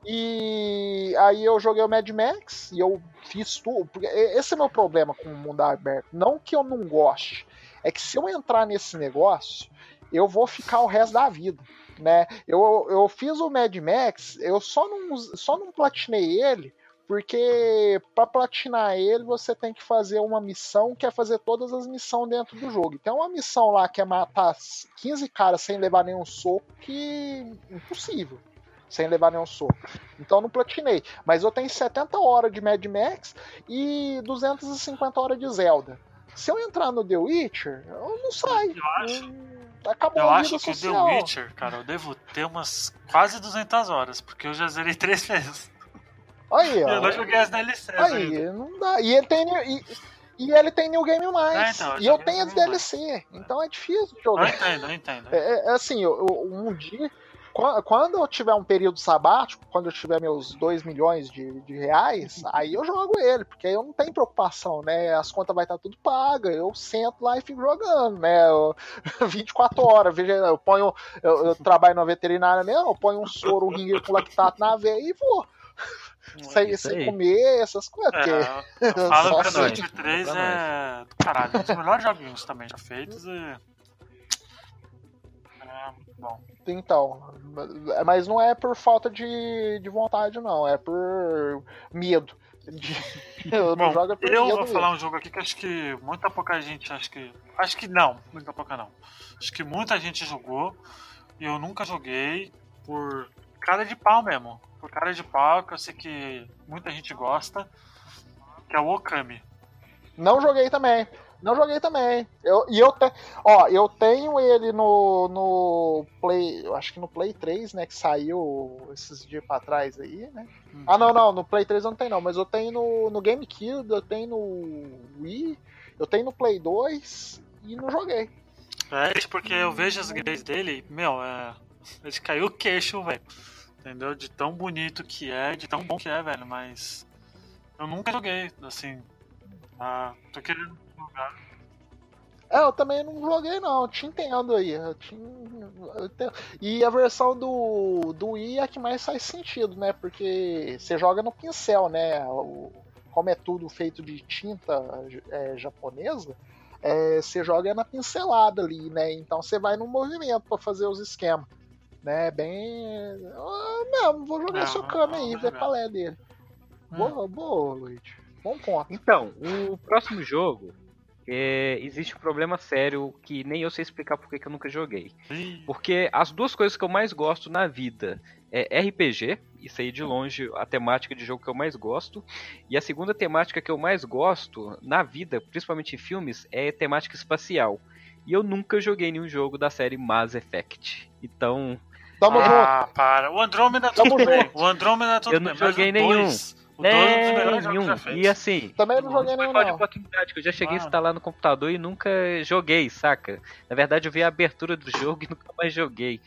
Speaker 3: E aí eu joguei o Mad Max e eu fiz tudo. Esse é meu problema com o mundo aberto. Não que eu não goste, é que se eu entrar nesse negócio, eu vou ficar o resto da vida. Né? Eu, eu fiz o Mad Max, eu só não, só não platinei ele, porque para platinar ele você tem que fazer uma missão que é fazer todas as missões dentro do jogo. Tem uma missão lá que é matar 15 caras sem levar nenhum soco, que impossível sem levar nenhum soco. Então eu não platinei. Mas eu tenho 70 horas de Mad Max e 250 horas de Zelda. Se eu entrar no The Witcher, eu não saio.
Speaker 1: Eu acho,
Speaker 3: Acabou
Speaker 1: eu acho que The
Speaker 3: social.
Speaker 1: Witcher, cara, eu devo ter umas quase 200 horas, porque eu já zerei três *laughs* vezes.
Speaker 3: Aí, ó.
Speaker 1: eu não joguei as DLCs ainda.
Speaker 3: Aí, não dá. E ele tem. E, e ele tem New Game Mais.
Speaker 1: É, então, eu
Speaker 3: e eu tenho as DLC. Então é difícil jogar.
Speaker 1: entendo, eu entendo.
Speaker 3: É, é- é assim, eu- eu- um dia. Qua- Quando eu tiver um período sabático, quando eu tiver meus 2 milhões de, de reais, aí eu jogo ele, porque aí eu não tenho preocupação, né? As contas vai estar tudo paga, eu sento lá e fico jogando, né? Eu- *laughs* 24 horas, veja, eu ponho. Eu, eu trabalho na veterinária mesmo, eu ponho um soro, um ringue com lactato na veia e vou. Sem,
Speaker 2: isso
Speaker 3: sem
Speaker 2: aí.
Speaker 3: comer, essas coisas. porque-
Speaker 1: É, eu falo que o
Speaker 2: pra nós,
Speaker 1: Witcher 3
Speaker 2: pra
Speaker 1: é do caralho. Um dos melhores joguinhos também já feitos e. É muito bom.
Speaker 3: Então, mas não é por falta de, de vontade, não. É por medo. De- *laughs* eu
Speaker 1: Bom,
Speaker 3: jogo é
Speaker 1: eu vou falar um jogo aqui que acho que muita pouca gente, acho que. Acho que não, muita pouca não. Acho que muita gente jogou e eu nunca joguei por cara de pau mesmo. Por cara de pau, que eu sei que muita gente gosta, que é o Okami.
Speaker 3: Não joguei também. Não joguei também. Eu, e eu, te, ó, eu tenho ele no, no Play. Eu acho que no Play 3, né? Que saiu esses dias pra trás aí, né? Uhum. Ah, não, não. No Play 3 eu não tenho, não. Mas eu tenho no, no GameCube, eu tenho no Wii, eu tenho no Play 2 e não joguei.
Speaker 1: É, porque eu vejo as games dele, meu, é. Ele caiu o queixo, velho. Entendeu? De tão bonito que é, de tão bom que é, velho. Mas. Eu nunca joguei, assim. Ah, tô querendo jogar.
Speaker 3: É, eu também não joguei não, eu te entendo aí. Eu te... eu entendo. E a versão do, do Wii é a que mais faz sentido, né? Porque você joga no pincel, né? Como é tudo feito de tinta é, japonesa, é, você joga na pincelada ali, né? Então você vai no movimento para fazer os esquemas. Né? Bem. Ah, não, vou jogar não, seu Kami aí, ver qual é dele. Hum. Boa, boa, Luigi. Bom ponto.
Speaker 2: Então, o próximo jogo é, existe um problema sério que nem eu sei explicar porque que eu nunca joguei. Porque as duas coisas que eu mais gosto na vida é RPG, isso aí de longe a temática de jogo que eu mais gosto, e a segunda temática que eu mais gosto na vida, principalmente em filmes, é temática espacial. E eu nunca joguei nenhum jogo da série Mass Effect. Então.
Speaker 1: Tamo ah, junto. para. O Andromeda tudo bem. O Andromeda tudo
Speaker 2: Eu não bem, joguei nenhum. Dois... O é, nenhum. E assim,
Speaker 3: também não joguei nenhum.
Speaker 2: Não. oportunidade que eu já cheguei ah. a instalar no computador e nunca joguei, saca? Na verdade, eu vi a abertura do jogo *laughs* e nunca mais joguei.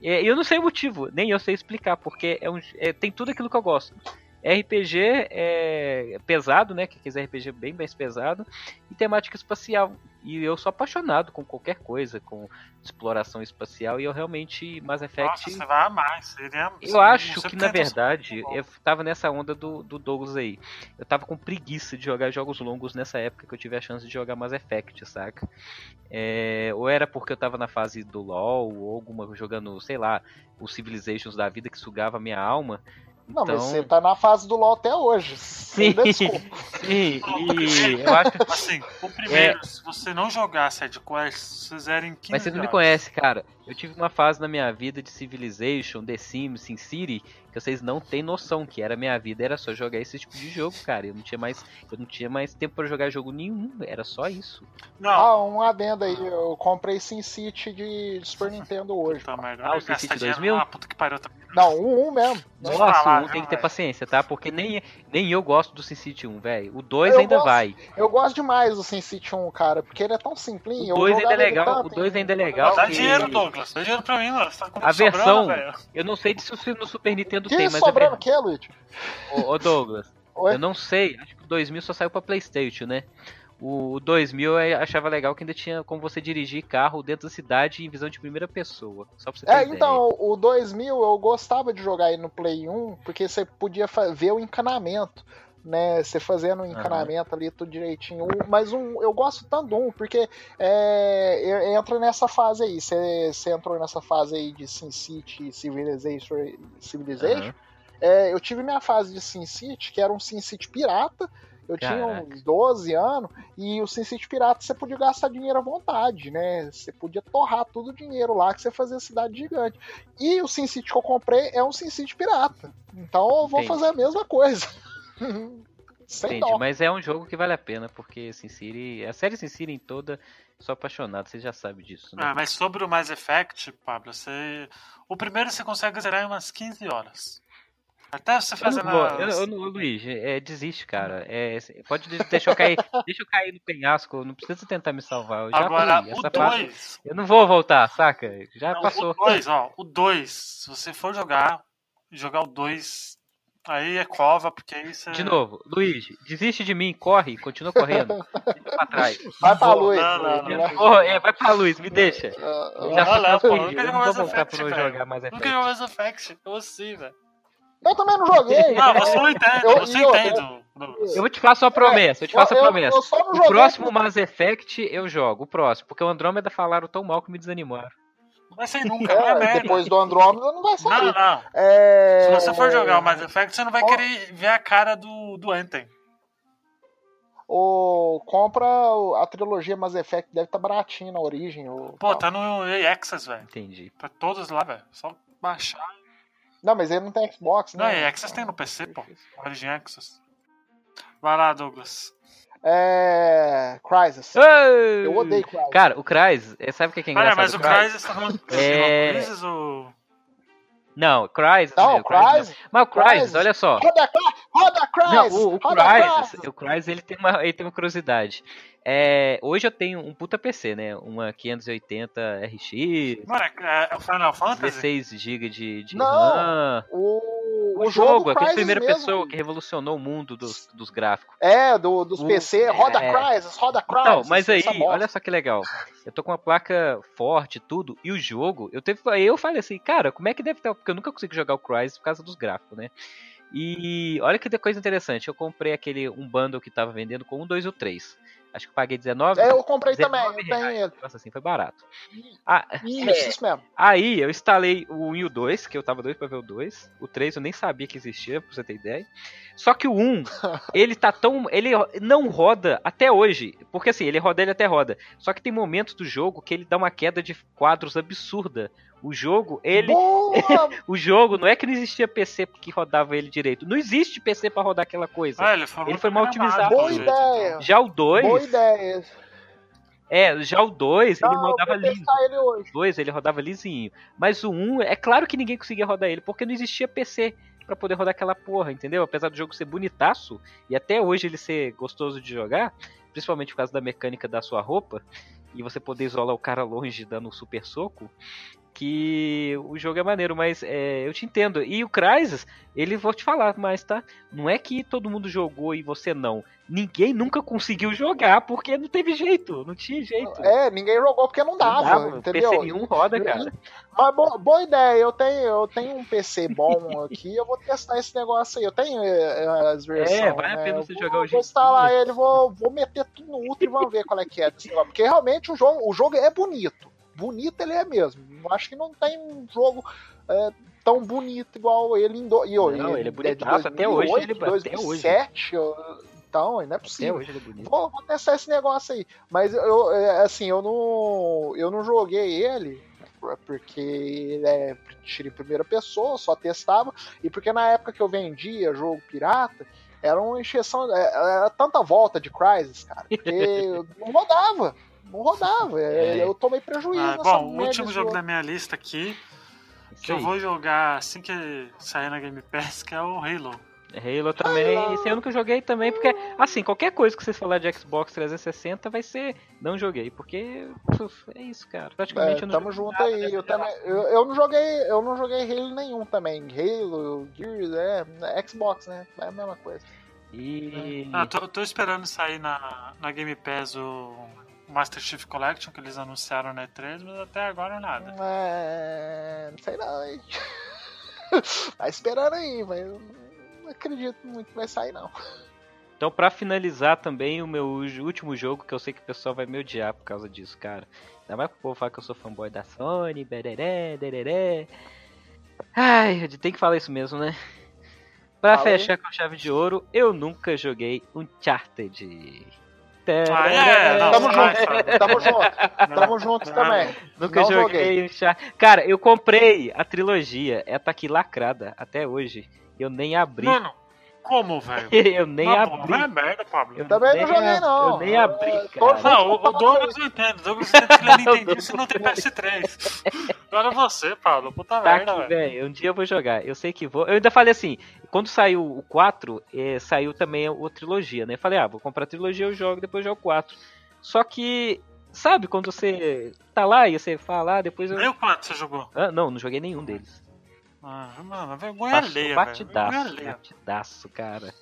Speaker 2: E eu não sei o motivo, nem eu sei explicar, porque é um, é, tem tudo aquilo que eu gosto. RPG é pesado, né? Que quiser RPG bem mais pesado e temática espacial. E eu sou apaixonado com qualquer coisa, com exploração espacial, e eu realmente, Mass Effect. Nossa,
Speaker 1: você vai amar, seria.
Speaker 2: Eu acho que, na verdade, eu tava nessa onda do, do Douglas aí. Eu tava com preguiça de jogar jogos longos nessa época que eu tive a chance de jogar Mass Effect, saca? É, ou era porque eu tava na fase do LoL, ou alguma jogando, sei lá, os Civilizations da vida que sugava a minha alma.
Speaker 3: Não, então... mas você tá na fase do LoL até hoje.
Speaker 2: Sim, *laughs* sim. E eu acho
Speaker 1: assim, o primeiro, é... se você não jogar Side Quest, vocês eram 15
Speaker 2: Mas você não me conhece, cara. Eu tive uma fase na minha vida de Civilization, The Sims, SimCity, que vocês não têm noção que era minha vida, era só jogar esse tipo de jogo, cara. Eu não tinha mais, eu não tinha mais tempo para jogar jogo nenhum, era só isso.
Speaker 3: Não. Ah, um adendo aí, eu comprei SimCity de Super *laughs* Nintendo hoje.
Speaker 1: Ah, o SimCity 2000? Ah, puta que pariu também.
Speaker 3: Não, um, um mesmo.
Speaker 2: Nossa, falar, um tem que ter paciência, tá? Porque nem, nem eu gosto do SimCity 1, velho. O 2 ainda
Speaker 3: gosto,
Speaker 2: vai.
Speaker 3: Eu gosto demais do SimCity 1, cara, porque ele é tão simplinho.
Speaker 2: O 2 ainda é legal, o 2 ainda é legal.
Speaker 1: Dá que... dinheiro, Douglas, dá dinheiro pra mim, mano. Tá
Speaker 2: a versão, sobrando, eu não sei se no Super Nintendo
Speaker 3: que
Speaker 2: tem, mas
Speaker 3: sobrando, que, Luigi?
Speaker 2: Ô, ô Douglas, Oi? eu não sei, acho que o 2000 só saiu pra Playstation, né? O 2000 eu achava legal que ainda tinha como você dirigir carro dentro da cidade em visão de primeira pessoa. Só pra você ter
Speaker 3: É,
Speaker 2: ideia.
Speaker 3: então, o 2000 eu gostava de jogar aí no Play 1, porque você podia ver o encanamento, né? Você fazendo o encanamento uhum. ali tudo direitinho. Mas um, eu gosto tanto 1, porque é, entra nessa fase aí. Você, entrou nessa fase aí de SimCity Civilization. Civilization. Uhum. É, eu tive minha fase de SimCity, que era um SimCity pirata. Eu Caraca. tinha uns 12 anos e o SimCity Pirata você podia gastar dinheiro à vontade, né? Você podia torrar todo o dinheiro lá que você fazia cidade gigante. E o SimCity que eu comprei é um SimCity Pirata. Então eu vou Entendi. fazer a mesma coisa. *laughs*
Speaker 2: Sem dó. mas é um jogo que vale a pena, porque SimCity, a série SimCity em toda, sou apaixonado, você já sabe disso. Né?
Speaker 1: Ah, mas sobre o Mass Effect, Pablo, você... o primeiro você consegue zerar em umas 15 horas. Até você fazer
Speaker 2: na. Eu, eu, eu, Luiz, é, desiste, cara. É, pode deixar eu cair. *laughs* deixa eu cair no penhasco. Não precisa tentar me salvar. Eu já
Speaker 1: Agora, Essa dois,
Speaker 2: eu não vou voltar, saca? Já
Speaker 1: não,
Speaker 2: passou.
Speaker 1: O 2, ó. O 2, se você for jogar, jogar o 2, aí é cova, porque aí você.
Speaker 2: De novo, Luiz, desiste de mim, corre, continua correndo. *laughs* Pra trás.
Speaker 3: Vai pra luz. Não, não,
Speaker 2: não, não. é, vai pra luz, me deixa. Uh, já não, não, pô, nunca não vou voltar pra jogar mais
Speaker 1: Nunca jogou mais Effect, eu assim, velho.
Speaker 3: Eu também não joguei.
Speaker 1: Não, você não entende, eu, você eu, entende.
Speaker 2: Eu, eu vou te faço a promessa, eu te faço a promessa. o próximo Mass Effect eu jogo, o próximo, porque o Andromeda falaram tão mal que me desanimaram.
Speaker 1: Não vai sair nunca, é,
Speaker 3: Depois do Andromeda não vai sair.
Speaker 1: Não, não. É... Se você for jogar o Mass Effect, você não vai querer ver a cara do, do Anthem.
Speaker 3: Ou compra a trilogia Mass Effect, deve estar tá baratinho na origem. Ou...
Speaker 1: Pô, tá no Access, velho.
Speaker 2: Entendi.
Speaker 1: Tá todos lá, velho. Só baixar.
Speaker 3: Não, mas ele não tem Xbox, né?
Speaker 1: Não, é Access tem no PC, pô. Origin Access. Vai lá, Douglas.
Speaker 3: É. Crysis.
Speaker 2: Ei!
Speaker 3: Eu odeio Crysis.
Speaker 2: Cara, o Crysis, é, sabe o que é, que é engraçado?
Speaker 1: mas o Crysis tá falando de
Speaker 2: É-
Speaker 1: Crysis ou.
Speaker 2: Não, Crysis.
Speaker 3: Não,
Speaker 2: o Crysis. Mas o Crysis,
Speaker 3: Crysis.
Speaker 2: olha só.
Speaker 3: Roda, roda Crysis!
Speaker 2: Não, o, o
Speaker 3: roda
Speaker 2: Crysis, o Crysis ele tem uma, ele tem uma curiosidade. É, hoje eu tenho um puta PC, né? Uma 580 RX,
Speaker 1: Mano, é, é o Final Fantasy?
Speaker 2: 16 GB de, de
Speaker 3: Não,
Speaker 2: RAM.
Speaker 3: O,
Speaker 2: O,
Speaker 3: o
Speaker 2: jogo, aquele
Speaker 3: Crysis
Speaker 2: primeira
Speaker 3: mesmo.
Speaker 2: pessoa que revolucionou o mundo dos, dos gráficos.
Speaker 3: É, do, dos
Speaker 2: O-
Speaker 3: PC, roda
Speaker 2: é.
Speaker 3: Crysis, roda Crysis.
Speaker 2: Não, mas aí, olha só que legal. Eu tô com uma placa forte e tudo, e o jogo, eu teve, eu falei assim, cara, como é que deve estar? Porque eu nunca consegui jogar o Crysis por causa dos gráficos, né? E olha que coisa interessante, eu comprei aquele um bundle que tava vendendo com um, dois ou três. Acho que eu paguei 19.
Speaker 3: É, eu comprei
Speaker 2: 19
Speaker 3: também, eu tenho ele.
Speaker 2: Nossa, assim, foi barato. Ah,
Speaker 3: Isso,
Speaker 2: é.
Speaker 3: isso mesmo.
Speaker 2: Aí eu instalei o 1 e o 2, que eu tava doido pra ver o 2. O 3 eu nem sabia que existia, pra você ter ideia. Só que o 1, *laughs* ele tá tão. Ele não roda até hoje. Porque assim, ele roda, ele até roda. Só que tem momentos do jogo que ele dá uma queda de quadros absurda. O jogo, ele. *laughs* O jogo não é que não existia PC que rodava ele direito. Não existe PC pra rodar aquela coisa.
Speaker 1: Ah, ele foi,
Speaker 2: Ele foi mal otimizado,
Speaker 3: Boa ideia.
Speaker 2: Já o 2.
Speaker 3: Boa ideia.
Speaker 2: É, já o 2, ele rodava
Speaker 3: vou
Speaker 2: liso.
Speaker 3: testar ele hoje.
Speaker 2: O 2 ele rodava lisinho. Mas o 1, é claro que ninguém conseguia rodar ele, porque não existia PC pra poder rodar aquela porra, entendeu? Apesar do jogo ser bonitaço, e até hoje ele ser gostoso de jogar, principalmente por causa da mecânica da sua roupa, e você poder isolar o cara longe dando um super soco, que o jogo é maneiro, mas é, eu te entendo. E o Crysis, ele vou te falar mais, tá? Não é que todo mundo jogou e você não. Ninguém nunca conseguiu jogar porque não teve jeito, não tinha jeito.
Speaker 3: É, ninguém jogou porque não dava,
Speaker 2: Não
Speaker 3: entendeu?
Speaker 2: PC nenhum roda, cara.
Speaker 3: Mas bo- boa ideia, eu tenho, eu tenho um PC bom aqui, eu vou testar esse negócio aí. Eu tenho eh, as versões.
Speaker 2: É, vale a
Speaker 3: né?
Speaker 2: pena
Speaker 3: Eu
Speaker 2: você jogar hoje
Speaker 3: Vou instalar ele, vou, vou meter tudo no Ultra e vamos ver qual é que é desse negócio. Porque realmente o jogo, o jogo é bonito. Bonito ele é mesmo. Acho que não tem um jogo eh, tão bonito igual ele em do... e,
Speaker 2: Não, ele é
Speaker 3: de
Speaker 2: bonitaço, até hoje
Speaker 3: 2008,
Speaker 2: ele- até hoje.
Speaker 3: 2007, então, não é
Speaker 2: Até
Speaker 3: possível.
Speaker 2: hoje ele é bonito.
Speaker 3: Vou, vou testar esse negócio aí. Mas eu, é, assim, eu não. Eu não joguei ele. Porque ele é tiro em primeira pessoa, só testava. E porque na época que eu vendia jogo pirata, era uma encheção. é, Era tanta volta de Crysis, cara. Que *laughs* não rodava. Não rodava. é,
Speaker 2: É.
Speaker 3: Eu tomei prejuízo.
Speaker 1: Ah,
Speaker 3: nessa
Speaker 1: bom, o último jogo da minha lista aqui,
Speaker 2: Isso
Speaker 1: que eu vou jogar assim que sair na Game Pass, que é o Halo.
Speaker 2: Halo também, esse eu nunca joguei também, porque, assim, qualquer coisa que vocês falar de Xbox 360 vai ser não joguei, porque puf, é isso, cara. Praticamente
Speaker 3: É,
Speaker 2: eu não
Speaker 3: tamo junto
Speaker 2: nada,
Speaker 3: aí.
Speaker 2: né,
Speaker 3: Eu, também, eu, eu não joguei, eu não joguei Halo nenhum também. Halo, Gears, é, é Xbox, né? É a mesma coisa.
Speaker 2: E.
Speaker 1: Ah, tô, tô esperando sair na, na Game Pass o Master Chief Collection que eles anunciaram na E3, mas até agora nada.
Speaker 3: É, não sei não, hein? *laughs* tá esperando aí, mas eu não acredito muito que vai sair, não.
Speaker 2: Então, pra finalizar também, o meu último jogo, que eu sei que o pessoal vai me odiar por causa disso, cara. Ainda mais que o povo fala que eu sou fanboy da Sony, bereré, dereré. Ai, tem que falar isso mesmo, né? Pra
Speaker 3: Fala aí.
Speaker 2: fechar com chave de ouro, eu nunca joguei Uncharted.
Speaker 1: Ah, é, não,
Speaker 3: Tamo
Speaker 1: vai,
Speaker 3: junto, tamo junto, tamo junto
Speaker 1: Não.
Speaker 3: também.
Speaker 2: Nunca
Speaker 3: Não
Speaker 2: joguei,
Speaker 3: joguei.
Speaker 2: Cara, eu comprei a trilogia, ela tá aqui lacrada até hoje. Eu nem abri.
Speaker 1: Mano, como, velho? *laughs*
Speaker 2: eu nem
Speaker 1: boa,
Speaker 2: abri.
Speaker 1: Vai merda, Pablo.
Speaker 2: Eu
Speaker 3: Também
Speaker 2: nem
Speaker 3: não joguei, não.
Speaker 2: Eu nem abri,
Speaker 3: É,
Speaker 2: cara.
Speaker 1: Não, o, o Douglas não entende. O Douglas entende que ele é Nintendista e não tem PS3. Agora você, Pablo. Puta
Speaker 2: Tá
Speaker 1: merda, velho.
Speaker 2: velho. Um dia eu vou jogar. Eu sei que vou. Eu ainda falei assim, quando saiu o 4, eh, saiu também a, a trilogia, né? Eu falei, ah, vou comprar a trilogia, eu jogo, depois eu jogo o 4. Só que, sabe, quando você tá lá e você fala, ah, depois eu.
Speaker 1: Nem o quanto você jogou?
Speaker 2: Ah, não, não joguei nenhum deles.
Speaker 1: Ah, mano, vergonha
Speaker 2: Passou
Speaker 1: alheia,
Speaker 2: batidaço,
Speaker 1: Vergonha
Speaker 2: batidaço, cara.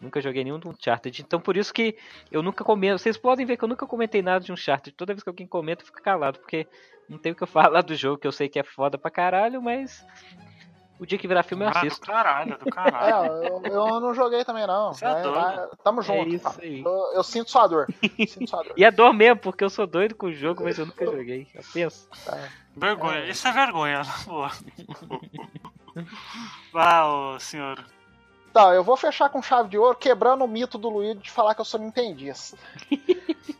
Speaker 2: Nunca joguei nenhum do Uncharted. Então por isso que eu nunca comento. Vocês podem ver que eu nunca comentei nada de Uncharted. Toda vez que alguém comenta, eu fico calado, porque não tem o que eu *laughs* falar do jogo, que eu sei que é foda pra caralho, mas. O dia que virar filme eu
Speaker 1: Ah, do
Speaker 2: assisto.
Speaker 1: caralho, do *laughs*
Speaker 3: É,
Speaker 1: caralho.
Speaker 3: eu, eu não joguei também, não.
Speaker 1: Você é doido.
Speaker 3: tamo
Speaker 2: É
Speaker 3: junto.
Speaker 2: isso
Speaker 3: cara.
Speaker 2: aí.
Speaker 3: Eu, eu sinto sua dor. Sinto sua dor.
Speaker 2: E é dor mesmo, porque eu sou doido com o jogo, mas eu nunca *laughs* joguei. Eu penso.
Speaker 1: Vergonha. Isso é vergonha, na boa. Vá, ô senhor.
Speaker 3: Tá, eu vou fechar com chave de ouro, quebrando o mito do Luigi de falar que eu sou nintendista. *laughs*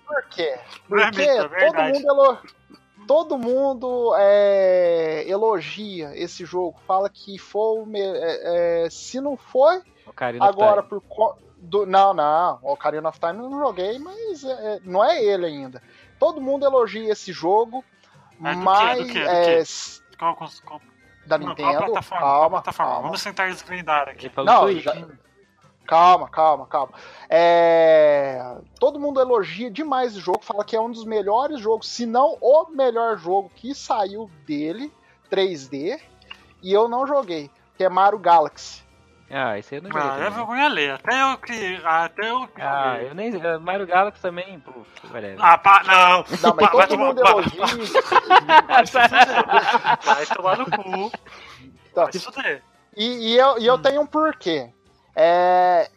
Speaker 3: Por quê?
Speaker 1: É
Speaker 3: Porque
Speaker 1: mito, é
Speaker 3: todo
Speaker 1: verdade.
Speaker 3: mundo, elo... todo mundo é, elogia esse jogo, fala que foi é, é, se não foi
Speaker 2: O Ocarina
Speaker 3: agora por do, não, não. O Ocarina of Time eu não joguei, mas é, é não é ele ainda. Todo mundo elogia esse jogo, é, mas. Do quê? Do quê? Do
Speaker 1: é, qual, qual,
Speaker 3: da não, Nintendo. Qual plataforma? Calma, plataforma? Calma.
Speaker 1: Vamos tentar desvendar aqui.
Speaker 3: Não, já... Calma, calma, calma. É... Todo mundo elogia demais o jogo, fala que é um dos melhores jogos, se não o melhor jogo que saiu dele, 3D, e eu não joguei, que é Mario Galaxy.
Speaker 2: Ah, esse aí eu não joguei. Ah,
Speaker 1: é vergonha ler. Até eu que. Até eu
Speaker 2: que. Ah, eu nem. Mario Galaxy também, pô.
Speaker 1: Ah, pá, não.
Speaker 3: Não, mas todo vai mundo elogia.
Speaker 1: Vai tomar no cu. *laughs* Tá.
Speaker 3: E, e, eu, e eu hum. tenho um porquê. É,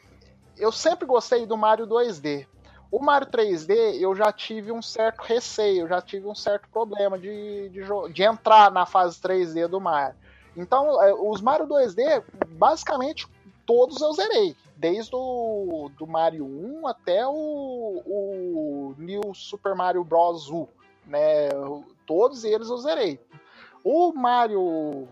Speaker 3: eu sempre gostei do Mario 2D. O Mario 3D eu já tive um certo receio, já tive um certo problema de, de, de entrar na fase 3D do Mario. Então, é, os Mario 2D, basicamente, todos eu zerei. Desde o do Mario 1 até o, o New Super Mario Bros. U. Né? Todos eles eu zerei. O Mario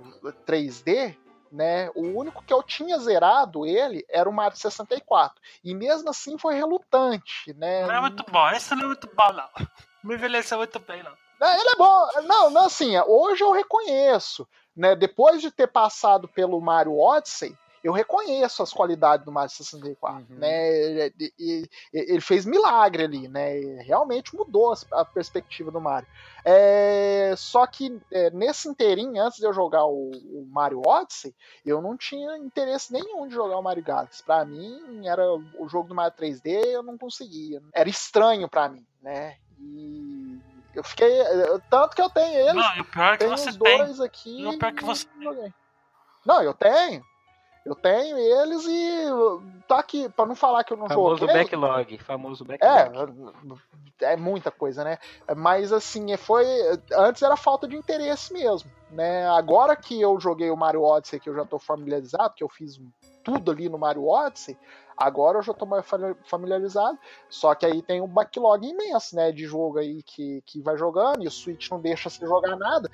Speaker 3: 3D, né? O único que eu tinha zerado ele era o Mario 64. E mesmo assim foi relutante, né?
Speaker 1: Não é muito bom, esse não é muito bom, não. *laughs* Não envelheceu muito bem, não.
Speaker 3: Ele é bom. Não, não, assim, hoje eu reconheço. Né? Depois de ter passado pelo Mario Odyssey, eu reconheço as qualidades do Mario 64, uhum. né? Ele, ele, ele, fez milagre ali, né? Realmente mudou a perspectiva do Mario. É, só que é, nesse inteirinho, antes de eu jogar o, o, Mario Odyssey, eu não tinha interesse nenhum de jogar o Mario Galaxy. Para mim, era o jogo do Mario 3D, eu não conseguia. Era estranho para mim, né? E eu fiquei. Tanto que eu tenho eles.
Speaker 1: Não, o pior é que você
Speaker 3: dois
Speaker 1: tem.
Speaker 3: aqui.
Speaker 1: o pior é que você tem.
Speaker 3: Não, eu tenho. Eu tenho eles e tá aqui, para não falar que eu não
Speaker 2: famoso
Speaker 3: joguei.
Speaker 2: Backlog, famoso backlog.
Speaker 3: É, é muita coisa, né? Mas assim, foi antes era falta de interesse mesmo, né? Agora que eu joguei o Mario Odyssey, que eu já tô familiarizado, que eu fiz tudo ali no Mario Odyssey, agora eu já tô mais familiarizado. Só que aí tem um backlog imenso, né, de jogo aí que, que vai jogando e o Switch não deixa você jogar nada.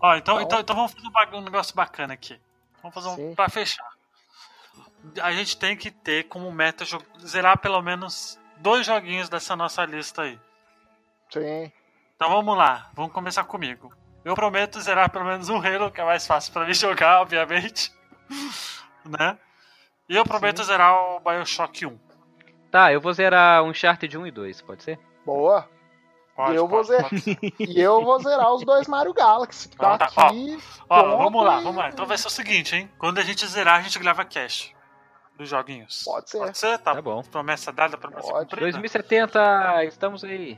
Speaker 1: Ó, então, então, então, então vamos fazer um negócio bacana aqui. Vamos fazer um. Sim. Pra fechar. A gente tem que ter como meta zerar pelo menos dois joguinhos dessa nossa lista aí.
Speaker 3: Sim.
Speaker 1: Então vamos lá, vamos começar comigo. Eu prometo zerar pelo menos um Halo, que é mais fácil para mim *laughs* jogar, obviamente. *laughs* né? E eu prometo Sim. zerar o Bioshock 1.
Speaker 2: Tá, eu vou zerar um Uncharted 1 e 2, pode ser?
Speaker 3: Boa. Pode, e, eu pode, vou zerar, e eu vou zerar os dois Mario Galaxy, que tá, ah, tá aqui.
Speaker 1: Ó, ó vamos lá, vamos lá. Então vai ser o seguinte, hein? Quando a gente zerar, a gente grava cash dos joguinhos.
Speaker 3: Pode ser.
Speaker 1: Pode ser? Tá, tá bom. Promessa dada, promessa Pode. cumprida.
Speaker 2: 2070, estamos aí.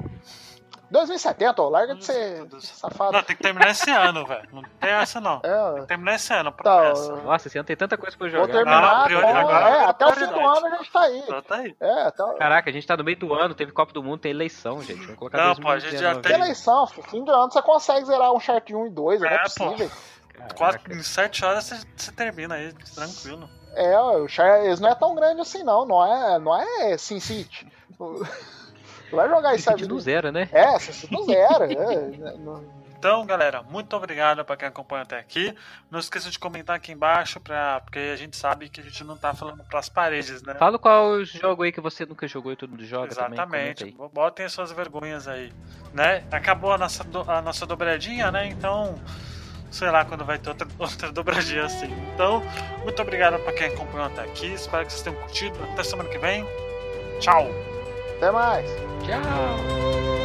Speaker 3: 2070, ó, larga de ser safado.
Speaker 1: Não, tem que terminar esse ano, velho. Não tem essa, não. É, tem que terminar esse ano, promessa.
Speaker 2: Tá, Nossa, esse ano tem tanta coisa pra jogar.
Speaker 3: Vou terminar, não, priori... agora, é, até o fim do ano a gente tá aí.
Speaker 1: tá aí.
Speaker 3: É, até...
Speaker 2: Caraca, a gente tá no meio do ano, teve Copa do Mundo, tem eleição, gente. Vamos colocar
Speaker 1: não, pô, a gente já tem...
Speaker 3: eleição, fim do ano você consegue zerar um chart 1 e 2, é, não é possível.
Speaker 1: Quatro, em 7 horas você, você termina aí, tranquilo.
Speaker 3: É, o chart, eles não é tão grande assim, não. Não é, não é Sin City. *laughs* vai jogar isso
Speaker 2: aí. do zero, né?
Speaker 3: É, do zero. é, *laughs*
Speaker 1: Então, galera, muito obrigado para quem acompanha até aqui. Não esqueça de comentar aqui embaixo, pra, porque a gente sabe que a gente não tá falando pras paredes, né?
Speaker 2: Fala qual jogo aí que você nunca jogou e todo mundo joga
Speaker 1: Exatamente. Também, Botem as suas vergonhas aí, né? Acabou a nossa, a nossa dobradinha, né? Então, sei lá quando vai ter outra, *laughs* outra dobradinha assim. Então, muito obrigado para quem acompanhou até aqui. Espero que vocês tenham curtido. Até semana que vem. Tchau!
Speaker 3: Até mais.
Speaker 2: Tchau.